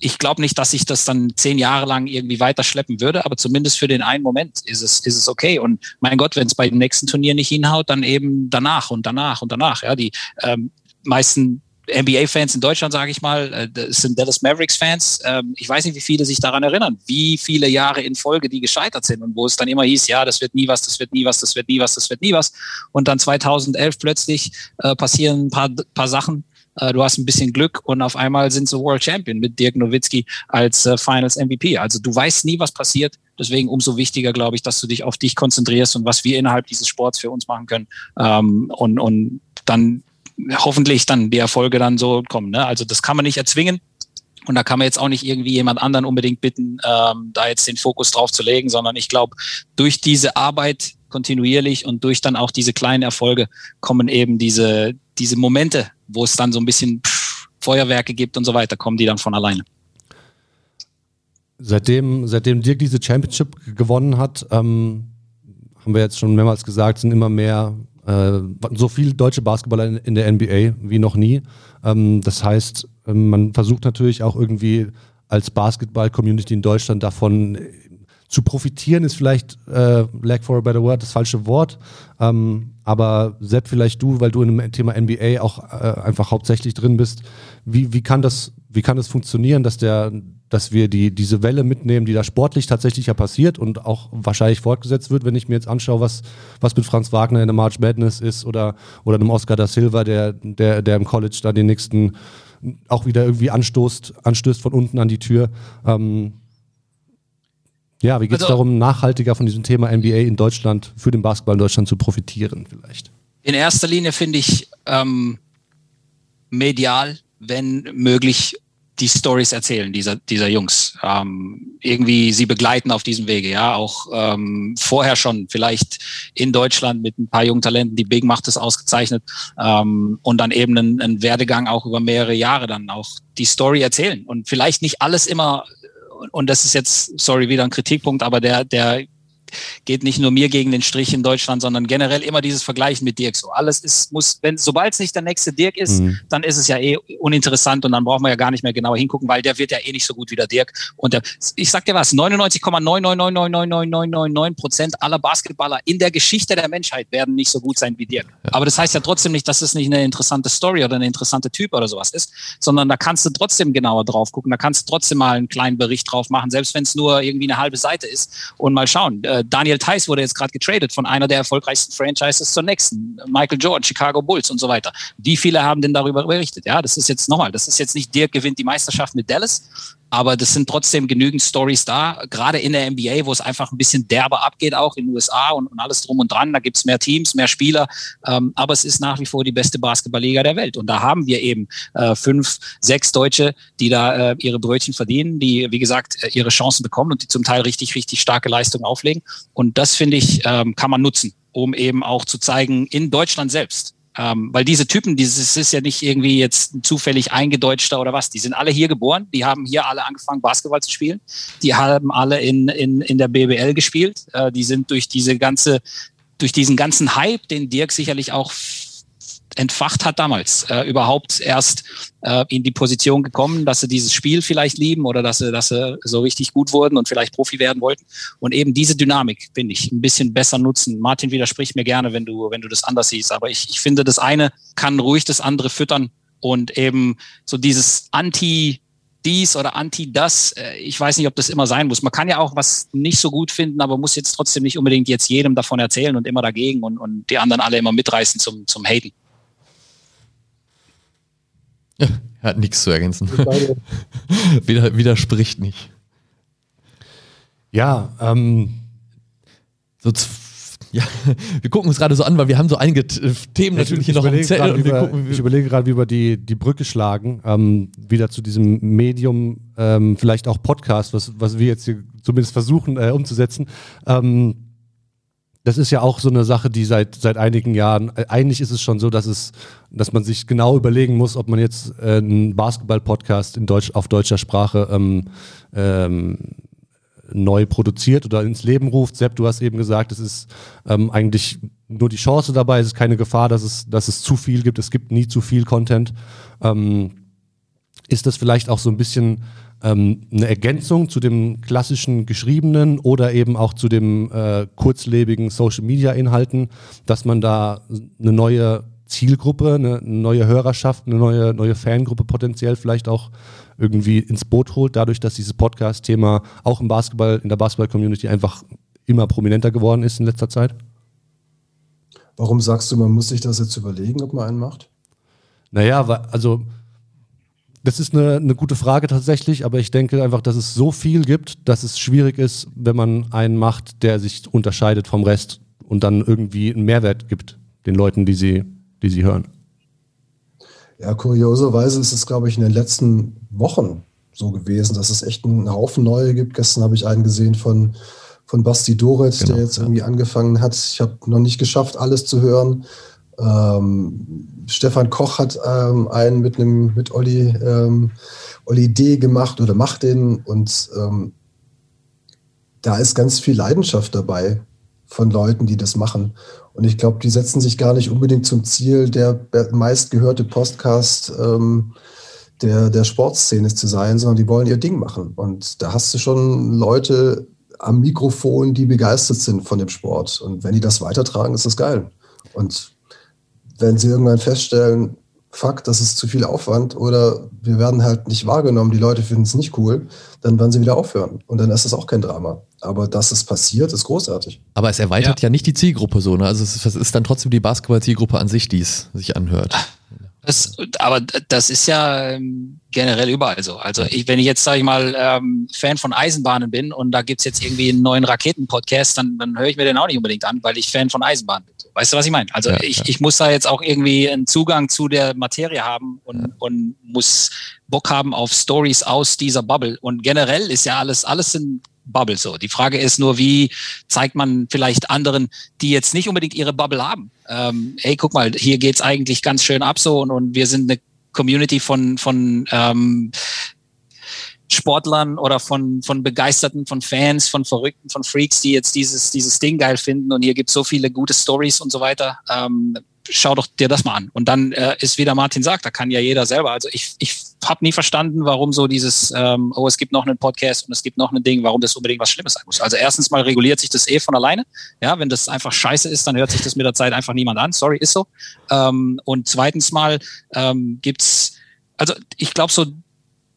Speaker 4: Ich glaube nicht, dass ich das dann zehn Jahre lang irgendwie weiterschleppen würde, aber zumindest für den einen Moment ist es, ist es okay. Und mein Gott, wenn es bei dem nächsten Turnier nicht hinhaut, dann eben danach und danach und danach. Ja, die ähm, meisten NBA-Fans in Deutschland, sage ich mal, äh, das sind Dallas Mavericks-Fans. Ähm, ich weiß nicht, wie viele sich daran erinnern, wie viele Jahre in Folge die gescheitert sind und wo es dann immer hieß, ja, das wird nie was, das wird nie was, das wird nie was, das wird nie was. Und dann 2011 plötzlich äh, passieren ein paar, paar Sachen. Äh, du hast ein bisschen Glück und auf einmal sind sie World Champion mit Dirk Nowitzki als Finals MVP. Also du weißt nie, was passiert. Deswegen umso wichtiger, glaube ich, dass du dich auf dich konzentrierst und was wir innerhalb dieses Sports für uns machen können. Ähm, und, und dann hoffentlich dann die Erfolge dann so kommen. Ne? Also das kann man nicht erzwingen. Und da kann man jetzt auch nicht irgendwie jemand anderen unbedingt bitten, ähm, da jetzt den Fokus drauf zu legen, sondern ich glaube, durch diese Arbeit kontinuierlich und durch dann auch diese kleinen Erfolge kommen eben diese, diese Momente, wo es dann so ein bisschen pff, Feuerwerke gibt und so weiter, kommen die dann von alleine.
Speaker 2: Seitdem, seitdem Dirk diese Championship gewonnen hat, ähm, haben wir jetzt schon mehrmals gesagt, sind immer mehr äh, so viele deutsche Basketballer in, in, der NBA wie noch nie. Ähm, das heißt, ähm, man versucht natürlich auch irgendwie als Basketball-Community in Deutschland davon äh, zu profitieren, ist vielleicht äh, lack for a better word das falsche Wort. Ähm, aber Sepp, vielleicht du, weil du in dem Thema NBA auch äh, einfach hauptsächlich drin bist, wie, wie, kann das, wie kann das funktionieren, dass der, dass wir die, diese Welle mitnehmen, die da sportlich tatsächlich ja passiert und auch wahrscheinlich fortgesetzt wird, wenn ich mir jetzt anschaue, was, was mit Franz Wagner in der March Madness ist oder, oder einem Oscar da Silva, der, der, der im College da den nächsten auch wieder irgendwie anstoßt, anstößt von unten an die Tür. Ähm, ja, wie geht es also, darum, nachhaltiger von diesem Thema NBA in Deutschland, für den Basketball in Deutschland zu profitieren vielleicht?
Speaker 4: In erster Linie finde ich ähm, medial, wenn möglich, die Stories erzählen dieser, dieser Jungs. Ähm, irgendwie sie begleiten auf diesem Wege, ja. Auch ähm, vorher schon, vielleicht in Deutschland mit ein paar jungen Talenten, die Big macht es ausgezeichnet. Ähm, und dann eben einen, einen Werdegang auch über mehrere Jahre dann auch die Story erzählen. Und vielleicht nicht alles immer und das ist jetzt, sorry, wieder ein Kritikpunkt, aber der, der geht nicht nur mir gegen den Strich in Deutschland, sondern generell immer dieses Vergleichen mit Dirk. So alles ist, muss, wenn, sobald es nicht der nächste Dirk ist, mhm. dann ist es ja eh uninteressant und dann brauchen wir ja gar nicht mehr genauer hingucken, weil der wird ja eh nicht so gut wie der Dirk. Und der, ich sag dir was, 99,9999999 Prozent aller Basketballer in der Geschichte der Menschheit werden nicht so gut sein wie Dirk. Ja. Aber das heißt ja trotzdem nicht, dass es nicht eine interessante Story oder eine interessante Typ oder sowas ist, sondern da kannst du trotzdem genauer drauf gucken, da kannst du trotzdem mal einen kleinen Bericht drauf machen, selbst wenn es nur irgendwie eine halbe Seite ist und mal schauen. Äh, Daniel Theiss wurde jetzt gerade getradet von einer der erfolgreichsten Franchises zur nächsten. Michael George, Chicago Bulls und so weiter. Wie viele haben denn darüber berichtet? Ja, das ist jetzt nochmal, das ist jetzt nicht Dirk gewinnt die Meisterschaft mit Dallas, aber das sind trotzdem genügend Stories da, gerade in der NBA, wo es einfach ein bisschen derber abgeht, auch in den USA und, und alles drum und dran. Da gibt es mehr Teams, mehr Spieler. Ähm, aber es ist nach wie vor die beste Basketballliga der Welt. Und da haben wir eben äh, fünf, sechs Deutsche, die da äh, ihre Brötchen verdienen, die, wie gesagt, äh, ihre Chancen bekommen und die zum Teil richtig, richtig starke Leistungen auflegen. Und das, finde ich, ähm, kann man nutzen, um eben auch zu zeigen, in Deutschland selbst, ähm, weil diese Typen, dieses ist ja nicht irgendwie jetzt zufällig eingedeutschter oder was. Die sind alle hier geboren, die haben hier alle angefangen, Basketball zu spielen. Die haben alle in, in, in der BBL gespielt. Äh, die sind durch diese ganze, durch diesen ganzen Hype, den Dirk sicherlich auch entfacht hat damals, äh, überhaupt erst äh, in die Position gekommen, dass sie dieses Spiel vielleicht lieben oder dass sie, dass sie so richtig gut wurden und vielleicht Profi werden wollten. Und eben diese Dynamik, finde ich, ein bisschen besser nutzen. Martin widerspricht mir gerne, wenn du, wenn du das anders siehst. Aber ich, ich finde, das eine kann ruhig das andere füttern und eben so dieses Anti- dies oder anti das. Äh, ich weiß nicht, ob das immer sein muss. Man kann ja auch was nicht so gut finden, aber muss jetzt trotzdem nicht unbedingt jetzt jedem davon erzählen und immer dagegen und, und die anderen alle immer mitreißen zum, zum Haten.
Speaker 1: Er [laughs] hat nichts zu ergänzen. [laughs] Wider, widerspricht nicht.
Speaker 2: Ja, ähm,
Speaker 1: so ja, wir gucken uns gerade so an, weil wir haben so einige Themen natürlich hier noch
Speaker 2: am Zettel. Über, gucken, ich überlege gerade, wie wir die, die Brücke schlagen, ähm, wieder zu diesem Medium, ähm, vielleicht auch Podcast, was, was wir jetzt hier zumindest versuchen äh, umzusetzen. Ähm, das ist ja auch so eine Sache, die seit, seit einigen Jahren, äh, eigentlich ist es schon so, dass es, dass man sich genau überlegen muss, ob man jetzt äh, einen Basketball-Podcast Deutsch, auf deutscher Sprache ähm, ähm, neu produziert oder ins Leben ruft. Sepp, du hast eben gesagt, es ist ähm, eigentlich nur die Chance dabei, es ist keine Gefahr, dass es, dass es zu viel gibt. Es gibt nie zu viel Content. Ähm, ist das vielleicht auch so ein bisschen ähm, eine Ergänzung zu dem klassischen geschriebenen oder eben auch zu dem äh, kurzlebigen Social-Media-Inhalten, dass man da eine neue Zielgruppe, eine neue Hörerschaft, eine neue, neue Fangruppe potenziell vielleicht auch irgendwie ins Boot holt, dadurch, dass dieses Podcast-Thema auch im Basketball, in der Basketball-Community einfach immer prominenter geworden ist in letzter Zeit?
Speaker 3: Warum sagst du, man muss sich das jetzt überlegen, ob man einen macht?
Speaker 2: Naja, also das ist eine, eine gute Frage tatsächlich, aber ich denke einfach, dass es so viel gibt, dass es schwierig ist, wenn man einen macht, der sich unterscheidet vom Rest und dann irgendwie einen Mehrwert gibt den Leuten, die sie, die sie hören.
Speaker 3: Ja, kurioserweise ist es, glaube ich, in den letzten Wochen so gewesen, dass es echt einen Haufen neue gibt. Gestern habe ich einen gesehen von, von Basti Doret, genau, der jetzt ja. irgendwie angefangen hat. Ich habe noch nicht geschafft, alles zu hören. Ähm, Stefan Koch hat ähm, einen mit einem mit Olli, ähm, Olli D gemacht oder macht den und ähm, da ist ganz viel Leidenschaft dabei von Leuten, die das machen. Und ich glaube, die setzen sich gar nicht unbedingt zum Ziel, der meistgehörte Podcast ähm, der, der Sportszene zu sein, sondern die wollen ihr Ding machen. Und da hast du schon Leute am Mikrofon, die begeistert sind von dem Sport. Und wenn die das weitertragen, ist das geil. Und wenn sie irgendwann feststellen, fuck, das ist zu viel Aufwand oder wir werden halt nicht wahrgenommen, die Leute finden es nicht cool, dann werden sie wieder aufhören. Und dann ist das auch kein Drama. Aber dass es passiert, ist großartig.
Speaker 1: Aber es erweitert ja, ja nicht die Zielgruppe so, ne? Also es ist, es ist dann trotzdem die Basketball-Zielgruppe an sich, die es sich anhört.
Speaker 4: Das, aber das ist ja ähm, generell überall so. Also ich, wenn ich jetzt, sage ich mal, ähm, Fan von Eisenbahnen bin und da gibt's jetzt irgendwie einen neuen Raketen-Podcast, dann, dann höre ich mir den auch nicht unbedingt an, weil ich Fan von Eisenbahnen bin. Weißt du, was ich meine? Also ja, ich, ja. ich muss da jetzt auch irgendwie einen Zugang zu der Materie haben und, ja. und muss Bock haben auf Stories aus dieser Bubble. Und generell ist ja alles, alles sind Bubble so. Die Frage ist nur, wie zeigt man vielleicht anderen, die jetzt nicht unbedingt ihre Bubble haben. Ähm, hey, guck mal, hier geht's eigentlich ganz schön ab so und, und wir sind eine Community von, von ähm, Sportlern oder von, von Begeisterten, von Fans, von Verrückten, von Freaks, die jetzt dieses, dieses Ding geil finden und hier gibt so viele gute Stories und so weiter. Ähm, schau doch dir das mal an. Und dann äh, ist, wie der Martin sagt, da kann ja jeder selber. Also ich, ich habe nie verstanden, warum so dieses, ähm, oh, es gibt noch einen Podcast und es gibt noch ein Ding, warum das unbedingt was Schlimmes sein muss. Also erstens mal reguliert sich das eh von alleine. Ja, wenn das einfach scheiße ist, dann hört sich das mit der Zeit einfach niemand an. Sorry, ist so. Ähm, und zweitens mal ähm, gibt's also ich glaube so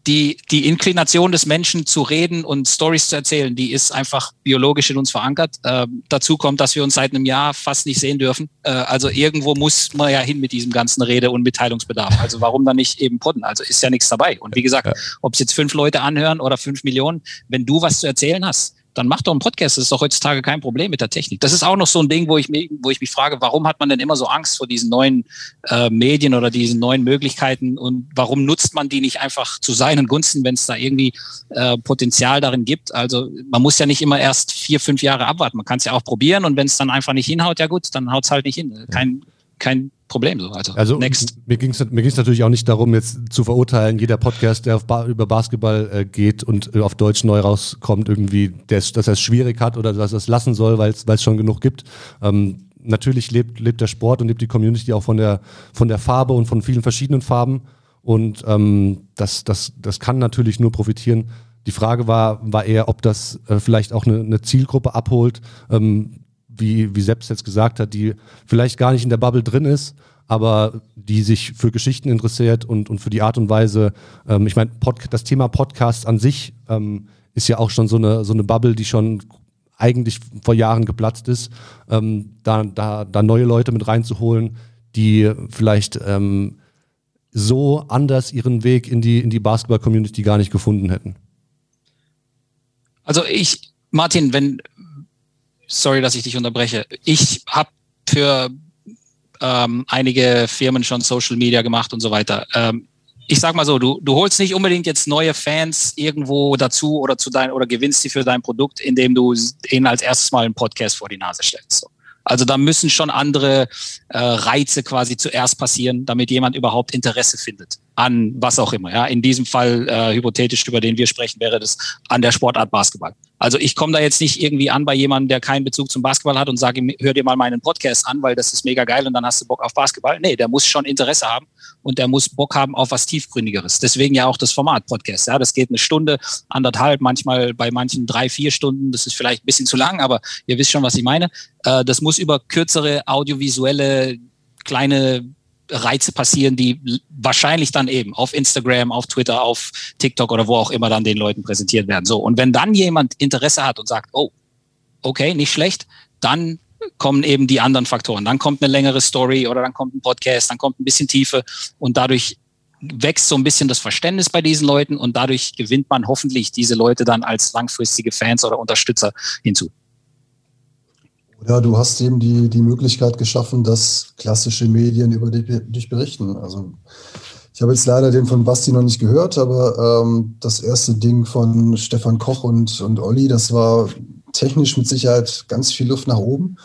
Speaker 4: die, die Inklination des Menschen zu reden und Stories zu erzählen, die ist einfach biologisch in uns verankert. Äh, dazu kommt, dass wir uns seit einem Jahr fast nicht sehen dürfen. Äh, also irgendwo muss man ja hin mit diesem ganzen Rede- und Mitteilungsbedarf. Also warum dann nicht eben podden? Also ist ja nichts dabei. Und wie gesagt, ja. ob es jetzt fünf Leute anhören oder fünf Millionen, wenn du was zu erzählen hast, dann mach doch einen Podcast. Das ist doch heutzutage kein Problem mit der Technik. Das ist auch noch so ein Ding, wo ich, mich, wo ich mich frage, warum hat man denn immer so Angst vor diesen neuen äh, Medien oder diesen neuen Möglichkeiten und warum nutzt man die nicht einfach zu seinen Gunsten, wenn es da irgendwie äh, Potenzial darin gibt? Also man muss ja nicht immer erst vier, fünf Jahre abwarten. Man kann es ja auch probieren und wenn es dann einfach nicht hinhaut, ja gut, dann haut es halt nicht hin. Kein, kein Problem. So. Also,
Speaker 2: also next. mir ging es mir ging's natürlich auch nicht darum, jetzt zu verurteilen, jeder Podcast, der ba über Basketball äh, geht und äh, auf Deutsch neu rauskommt, irgendwie, dass er es schwierig hat oder dass er es lassen soll, weil es schon genug gibt. Ähm, natürlich lebt, lebt der Sport und lebt die Community auch von der, von der Farbe und von vielen verschiedenen Farben. Und ähm, das, das, das kann natürlich nur profitieren. Die Frage war, war eher, ob das äh, vielleicht auch eine, eine Zielgruppe abholt, ähm, wie, wie Sepp jetzt gesagt hat, die vielleicht gar nicht in der Bubble drin ist, aber die sich für Geschichten interessiert und, und für die Art und Weise, ähm, ich meine, das Thema Podcast an sich ähm, ist ja auch schon so eine, so eine Bubble, die schon eigentlich vor Jahren geplatzt ist, ähm, da, da, da neue Leute mit reinzuholen, die vielleicht ähm, so anders ihren Weg in die, in die Basketball-Community gar nicht gefunden hätten.
Speaker 4: Also ich, Martin, wenn, sorry, dass ich dich unterbreche. Ich habe für ähm, einige Firmen schon Social Media gemacht und so weiter. Ähm, ich sag mal so, du, du holst nicht unbedingt jetzt neue Fans irgendwo dazu oder zu dein oder gewinnst sie für dein Produkt, indem du ihnen als erstes mal einen Podcast vor die Nase stellst. So. Also da müssen schon andere äh, Reize quasi zuerst passieren, damit jemand überhaupt Interesse findet an was auch immer. Ja, in diesem Fall äh, hypothetisch über den wir sprechen, wäre das an der Sportart Basketball. Also ich komme da jetzt nicht irgendwie an bei jemandem, der keinen Bezug zum Basketball hat und sage hör dir mal meinen Podcast an, weil das ist mega geil und dann hast du Bock auf Basketball. Nee, der muss schon Interesse haben und der muss Bock haben auf was tiefgründigeres. Deswegen ja auch das Format Podcast. Ja, das geht eine Stunde, anderthalb, manchmal bei manchen drei, vier Stunden. Das ist vielleicht ein bisschen zu lang, aber ihr wisst schon, was ich meine. Äh, das muss über kürzere audiovisuelle kleine Reize passieren, die wahrscheinlich dann eben auf Instagram, auf Twitter, auf TikTok oder wo auch immer dann den Leuten präsentiert werden. So. Und wenn dann jemand Interesse hat und sagt, oh, okay, nicht schlecht, dann kommen eben die anderen Faktoren. Dann kommt eine längere Story oder dann kommt ein Podcast, dann kommt ein bisschen Tiefe und dadurch wächst so ein bisschen das Verständnis bei diesen Leuten und dadurch gewinnt man hoffentlich diese Leute dann als langfristige Fans oder Unterstützer hinzu.
Speaker 3: Ja, du hast eben die, die Möglichkeit geschaffen, dass klassische Medien über dich berichten. Also ich habe jetzt leider den von Basti noch nicht gehört, aber ähm, das erste Ding von Stefan Koch und, und Olli, das war technisch mit Sicherheit ganz viel Luft nach oben.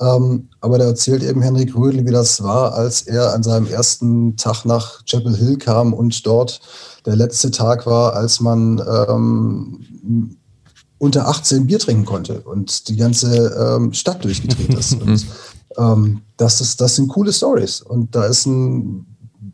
Speaker 3: Ähm, aber da erzählt eben Henrik Rödel, wie das war, als er an seinem ersten Tag nach Chapel Hill kam und dort der letzte Tag war, als man ähm, unter 18 Bier trinken konnte und die ganze ähm, Stadt durchgedreht ist. und, ähm, das, ist das sind coole Stories. Und da ist ein,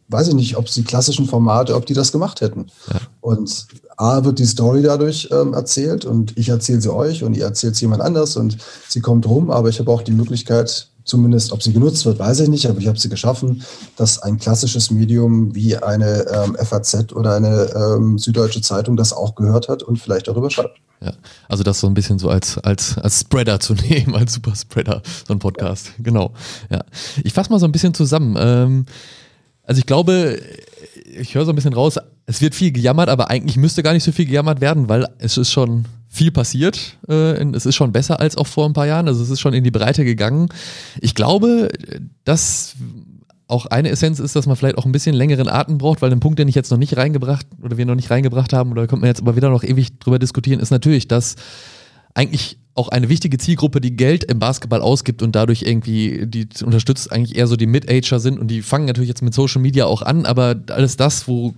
Speaker 3: weiß ich nicht, ob es die klassischen Formate, ob die das gemacht hätten. Ja. Und A wird die Story dadurch ähm, erzählt und ich erzähle sie euch und ihr erzählt sie jemand anders und sie kommt rum, aber ich habe auch die Möglichkeit, zumindest, ob sie genutzt wird, weiß ich nicht, aber ich habe sie geschaffen, dass ein klassisches Medium wie eine ähm, FAZ oder eine ähm, Süddeutsche Zeitung das auch gehört hat und vielleicht darüber schreibt.
Speaker 1: Ja, also das so ein bisschen so als, als, als Spreader zu [laughs] nehmen, als Superspreader, so ein Podcast. Ja. Genau. Ja. Ich fasse mal so ein bisschen zusammen. Ähm, also ich glaube, ich höre so ein bisschen raus, es wird viel gejammert, aber eigentlich müsste gar nicht so viel gejammert werden, weil es ist schon viel passiert. Äh, es ist schon besser als auch vor ein paar Jahren. Also es ist schon in die Breite gegangen. Ich glaube, dass auch eine Essenz ist, dass man vielleicht auch ein bisschen längeren Atem braucht, weil ein Punkt, den ich jetzt noch nicht reingebracht oder wir noch nicht reingebracht haben, oder kommt man jetzt aber wieder noch ewig drüber diskutieren, ist natürlich, dass eigentlich auch eine wichtige Zielgruppe, die Geld im Basketball ausgibt und dadurch irgendwie, die unterstützt eigentlich eher so die Mid-Ager sind und die fangen natürlich jetzt mit Social Media auch an, aber alles das, wo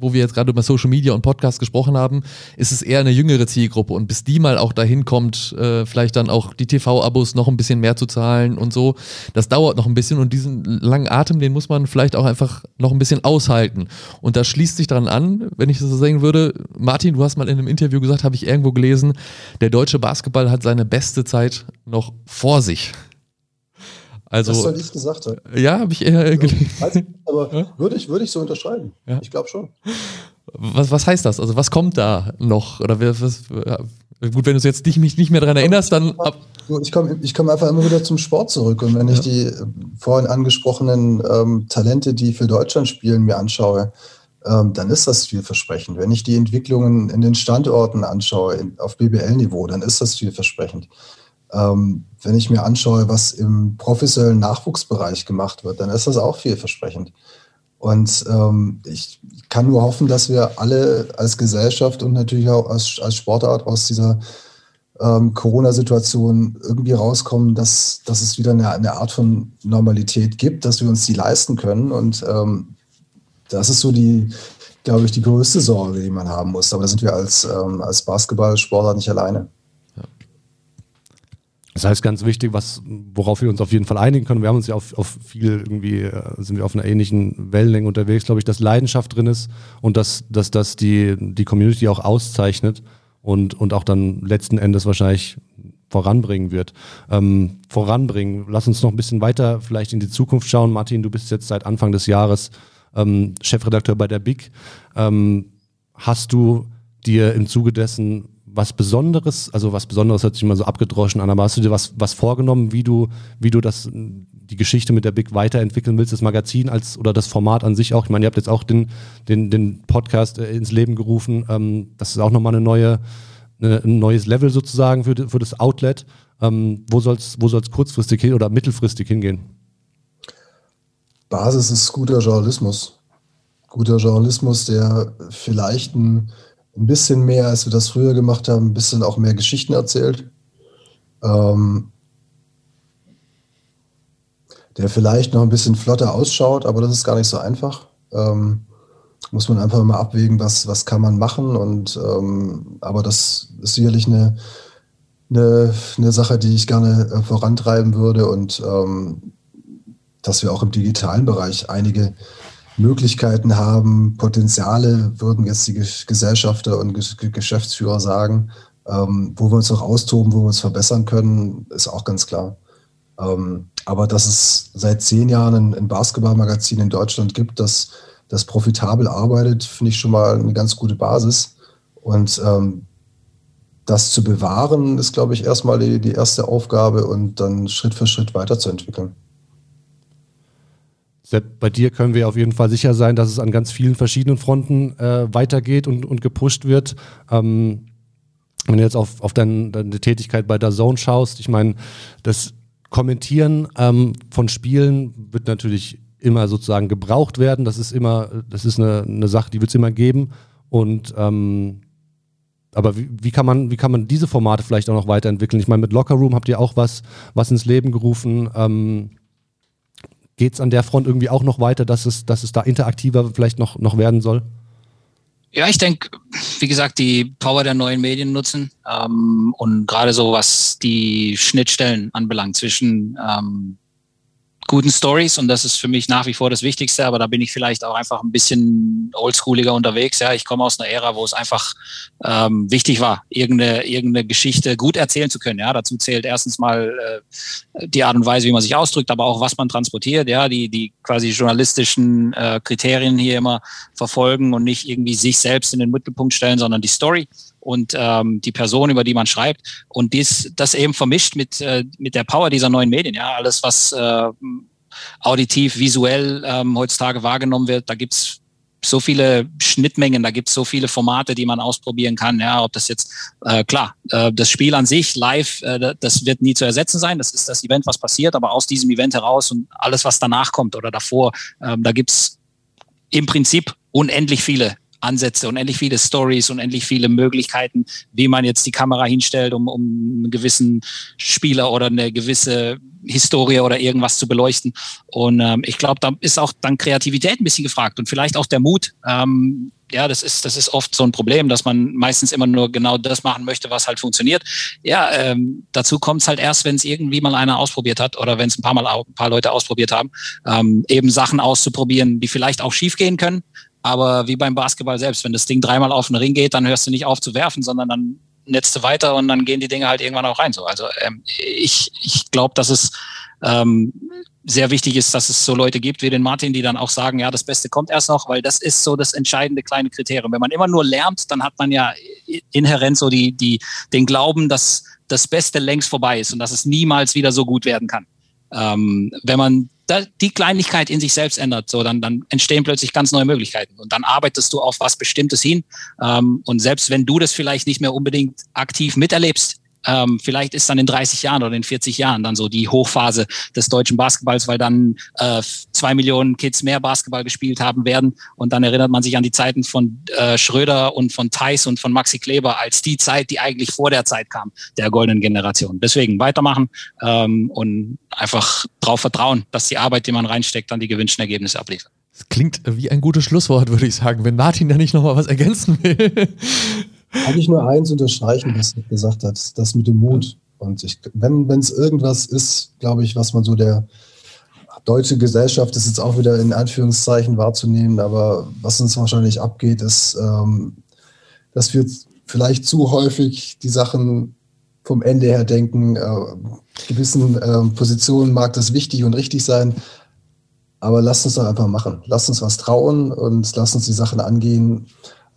Speaker 1: wo wir jetzt gerade über Social Media und Podcast gesprochen haben, ist es eher eine jüngere Zielgruppe. Und bis die mal auch dahin kommt, äh, vielleicht dann auch die TV-Abos noch ein bisschen mehr zu zahlen und so, das dauert noch ein bisschen. Und diesen langen Atem, den muss man vielleicht auch einfach noch ein bisschen aushalten. Und da schließt sich dran an, wenn ich das so sagen würde, Martin, du hast mal in einem Interview gesagt, habe ich irgendwo gelesen, der deutsche Basketball hat seine beste Zeit noch vor sich. Also,
Speaker 3: das soll ich gesagt haben.
Speaker 1: Ja, habe ich eher gelesen.
Speaker 3: Also, aber [laughs] ja? würde ich, würde ich so unterschreiben. Ja? Ich glaube schon.
Speaker 1: Was, was heißt das? Also was kommt da noch? Oder was, gut, wenn du jetzt nicht, mich nicht mehr daran erinnerst, dann.
Speaker 3: Ich komme ich komm einfach immer wieder zum Sport zurück. Und wenn ich die äh, vorhin angesprochenen ähm, Talente, die für Deutschland spielen, mir anschaue, ähm, dann ist das vielversprechend. Wenn ich die Entwicklungen in den Standorten anschaue, in, auf BBL-Niveau, dann ist das vielversprechend. Ähm, wenn ich mir anschaue, was im professionellen Nachwuchsbereich gemacht wird, dann ist das auch vielversprechend. Und ähm, ich kann nur hoffen, dass wir alle als Gesellschaft und natürlich auch als, als Sportart aus dieser ähm, Corona-Situation irgendwie rauskommen, dass, dass es wieder eine, eine, Art von Normalität gibt, dass wir uns die leisten können. Und ähm, das ist so die, glaube ich, die größte Sorge, die man haben muss. Aber da sind wir als, ähm, als Basketballsportler nicht alleine.
Speaker 2: Das heißt, ganz wichtig, was, worauf wir uns auf jeden Fall einigen können, wir haben uns ja auf, auf viel irgendwie, äh, sind wir auf einer ähnlichen Wellenlänge unterwegs, glaube ich, dass Leidenschaft drin ist und dass, dass das die, die Community auch auszeichnet und, und auch dann letzten Endes wahrscheinlich voranbringen wird. Ähm, voranbringen, lass uns noch ein bisschen weiter vielleicht in die Zukunft schauen. Martin, du bist jetzt seit Anfang des Jahres ähm, Chefredakteur bei der BIG. Ähm, hast du dir im Zuge dessen was Besonderes, also was Besonderes hört sich immer so abgedroschen an, aber hast du dir was, was vorgenommen, wie du, wie du das, die Geschichte mit der Big weiterentwickeln willst, das Magazin als oder das Format an sich auch? Ich meine, ihr habt jetzt auch den, den, den Podcast äh, ins Leben gerufen. Ähm, das ist auch nochmal eine neue, eine, ein neues Level sozusagen für, für das Outlet. Ähm, wo soll es wo soll's kurzfristig hin oder mittelfristig hingehen?
Speaker 3: Basis ist guter Journalismus. Guter Journalismus, der vielleicht ein ein bisschen mehr, als wir das früher gemacht haben, ein bisschen auch mehr Geschichten erzählt. Ähm, der vielleicht noch ein bisschen flotter ausschaut, aber das ist gar nicht so einfach. Ähm, muss man einfach mal abwägen, was, was kann man machen. Und ähm, aber das ist sicherlich eine, eine, eine Sache, die ich gerne äh, vorantreiben würde und ähm, dass wir auch im digitalen Bereich einige Möglichkeiten haben, Potenziale, würden jetzt die Gesellschafter und Geschäftsführer sagen, ähm, wo wir uns noch austoben, wo wir uns verbessern können, ist auch ganz klar. Ähm, aber dass es seit zehn Jahren ein, ein Basketballmagazin in Deutschland gibt, das, das profitabel arbeitet, finde ich schon mal eine ganz gute Basis. Und ähm, das zu bewahren, ist, glaube ich, erstmal die, die erste Aufgabe und dann Schritt für Schritt weiterzuentwickeln.
Speaker 2: Bei dir können wir auf jeden Fall sicher sein, dass es an ganz vielen verschiedenen Fronten äh, weitergeht und, und gepusht wird. Ähm, wenn du jetzt auf, auf dein, deine Tätigkeit bei der Zone schaust, ich meine, das Kommentieren ähm, von Spielen wird natürlich immer sozusagen gebraucht werden. Das ist immer, das ist eine, eine Sache, die wird es immer geben. Und ähm, aber wie, wie, kann man, wie kann man diese Formate vielleicht auch noch weiterentwickeln? Ich meine, mit Locker Room habt ihr auch was, was ins Leben gerufen. Ähm, Geht es an der Front irgendwie auch noch weiter, dass es, dass es da interaktiver vielleicht noch, noch werden soll?
Speaker 4: Ja, ich denke, wie gesagt, die Power der neuen Medien nutzen ähm, und gerade so, was die Schnittstellen anbelangt zwischen ähm, guten Stories und das ist für mich nach wie vor das Wichtigste, aber da bin ich vielleicht auch einfach ein bisschen oldschooliger unterwegs. Ja, ich komme aus einer Ära, wo es einfach ähm, wichtig war, irgendeine, irgendeine Geschichte gut erzählen zu können. Ja, dazu zählt erstens mal äh, die Art und Weise, wie man sich ausdrückt, aber auch was man transportiert. Ja, die, die quasi journalistischen äh, Kriterien hier immer verfolgen und nicht irgendwie sich selbst in den Mittelpunkt stellen, sondern die Story und ähm, die Person, über die man schreibt. Und dies, das eben vermischt mit, äh, mit der Power dieser neuen Medien. Ja, alles, was äh, auditiv, visuell ähm, heutzutage wahrgenommen wird, da gibt's so viele Schnittmengen, da gibt's so viele Formate, die man ausprobieren kann. Ja, ob das jetzt äh, klar, äh, das Spiel an sich live, äh, das wird nie zu ersetzen sein. Das ist das Event, was passiert, aber aus diesem Event heraus und alles, was danach kommt oder davor, äh, da gibt's im Prinzip unendlich viele Ansätze, unendlich viele Stories, unendlich viele Möglichkeiten, wie man jetzt die Kamera hinstellt, um, um einen gewissen Spieler oder eine gewisse Historie oder irgendwas zu beleuchten. Und ähm, ich glaube, da ist auch dann Kreativität ein bisschen gefragt und vielleicht auch der Mut. Ähm, ja, das ist, das ist oft so ein Problem, dass man meistens immer nur genau das machen möchte, was halt funktioniert. Ja, ähm, dazu kommt es halt erst, wenn es irgendwie mal einer ausprobiert hat oder wenn es ein paar Mal ein paar Leute ausprobiert haben, ähm, eben Sachen auszuprobieren, die vielleicht auch schiefgehen können, aber wie beim Basketball selbst, wenn das Ding dreimal auf den Ring geht, dann hörst du nicht auf zu werfen, sondern dann netzt du weiter und dann gehen die Dinge halt irgendwann auch rein. So, also ähm, ich, ich glaube, dass es ähm, sehr wichtig ist, dass es so Leute gibt wie den Martin, die dann auch sagen, ja, das Beste kommt erst noch, weil das ist so das entscheidende kleine Kriterium. Wenn man immer nur lernt, dann hat man ja inhärent so die, die, den Glauben, dass das Beste längst vorbei ist und dass es niemals wieder so gut werden kann. Ähm, wenn man die Kleinigkeit in sich selbst ändert, so dann, dann entstehen plötzlich ganz neue Möglichkeiten und dann arbeitest du auf was Bestimmtes hin. Ähm, und selbst wenn du das vielleicht nicht mehr unbedingt aktiv miterlebst, ähm, vielleicht ist dann in 30 Jahren oder in 40 Jahren dann so die Hochphase des deutschen Basketballs, weil dann äh, zwei Millionen Kids mehr Basketball gespielt haben werden. Und dann erinnert man sich an die Zeiten von äh, Schröder und von Thais und von Maxi Kleber als die Zeit, die eigentlich vor der Zeit kam, der goldenen Generation. Deswegen weitermachen ähm, und einfach darauf vertrauen, dass die Arbeit, die man reinsteckt, dann die gewünschten Ergebnisse abliefert.
Speaker 1: Das klingt wie ein gutes Schlusswort, [laughs] würde ich sagen, wenn Martin da nicht nochmal was ergänzen will.
Speaker 3: Eigentlich nur eins unterstreichen, was du gesagt hast, das mit dem Mut. Und ich, wenn es irgendwas ist, glaube ich, was man so der deutsche Gesellschaft ist jetzt auch wieder in Anführungszeichen wahrzunehmen, aber was uns wahrscheinlich abgeht, ist, ähm, dass wir vielleicht zu häufig die Sachen vom Ende her denken. Äh, gewissen äh, Positionen mag das wichtig und richtig sein, aber lasst uns doch einfach machen. Lasst uns was trauen und lasst uns die Sachen angehen,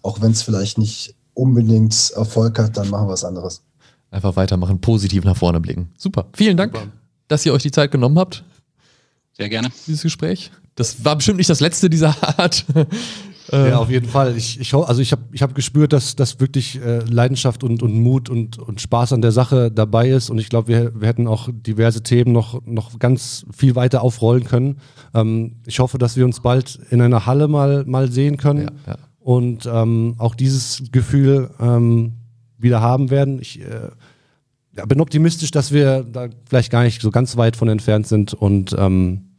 Speaker 3: auch wenn es vielleicht nicht unbedingt Erfolg hat, dann machen wir was anderes.
Speaker 1: Einfach weitermachen, positiv nach vorne blicken. Super. Vielen Dank, Super. dass ihr euch die Zeit genommen habt.
Speaker 4: Sehr gerne.
Speaker 1: Dieses Gespräch. Das war bestimmt nicht das letzte dieser Art. [laughs]
Speaker 2: Ja, auf jeden Fall. Ich, ich, also ich habe ich hab gespürt, dass, dass wirklich äh, Leidenschaft und, und Mut und, und Spaß an der Sache dabei ist. Und ich glaube, wir, wir hätten auch diverse Themen noch, noch ganz viel weiter aufrollen können. Ähm, ich hoffe, dass wir uns bald in einer Halle mal, mal sehen können. Ja, ja und ähm, auch dieses Gefühl ähm, wieder haben werden. Ich äh, ja, bin optimistisch, dass wir da vielleicht gar nicht so ganz weit von entfernt sind und ähm,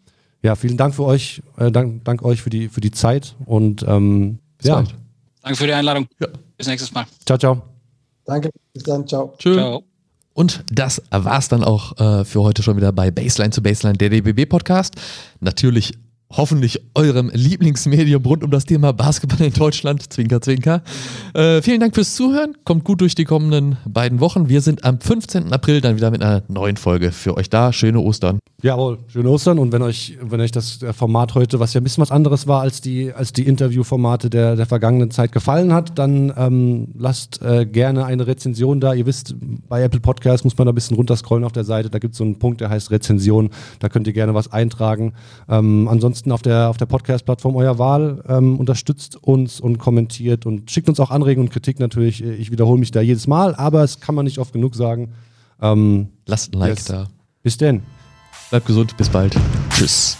Speaker 2: ja, vielen Dank für euch, äh, dank, dank euch für die, für die Zeit und ähm, ja.
Speaker 4: Bald. Danke für die Einladung. Ja. Bis nächstes Mal.
Speaker 2: Ciao, ciao.
Speaker 3: Danke, bis dann, ciao.
Speaker 1: Tschö. Ciao. Und das war's dann auch äh, für heute schon wieder bei Baseline zu Baseline, der DBB Podcast. Natürlich hoffentlich eurem Lieblingsmedium rund um das Thema Basketball in Deutschland. Zwinker, zwinker. Äh, vielen Dank fürs Zuhören. Kommt gut durch die kommenden beiden Wochen. Wir sind am 15. April dann wieder mit einer neuen Folge für euch da. Schöne Ostern.
Speaker 2: Jawohl, schöne Ostern. Und wenn euch, wenn euch das Format heute, was ja ein bisschen was anderes war als die, als die Interviewformate der, der vergangenen Zeit gefallen hat, dann ähm, lasst äh, gerne eine Rezension da. Ihr wisst, bei Apple Podcasts muss man da ein bisschen runterscrollen auf der Seite. Da gibt es so einen Punkt, der heißt Rezension. Da könnt ihr gerne was eintragen. Ähm, ansonsten auf der, auf der Podcast-Plattform eurer Wahl. Ähm, unterstützt uns und kommentiert und schickt uns auch Anregungen und Kritik natürlich. Ich wiederhole mich da jedes Mal, aber es kann man nicht oft genug sagen.
Speaker 1: Ähm, Lasst ein Like yes. da.
Speaker 2: Bis denn.
Speaker 1: Bleibt gesund, bis bald. Tschüss.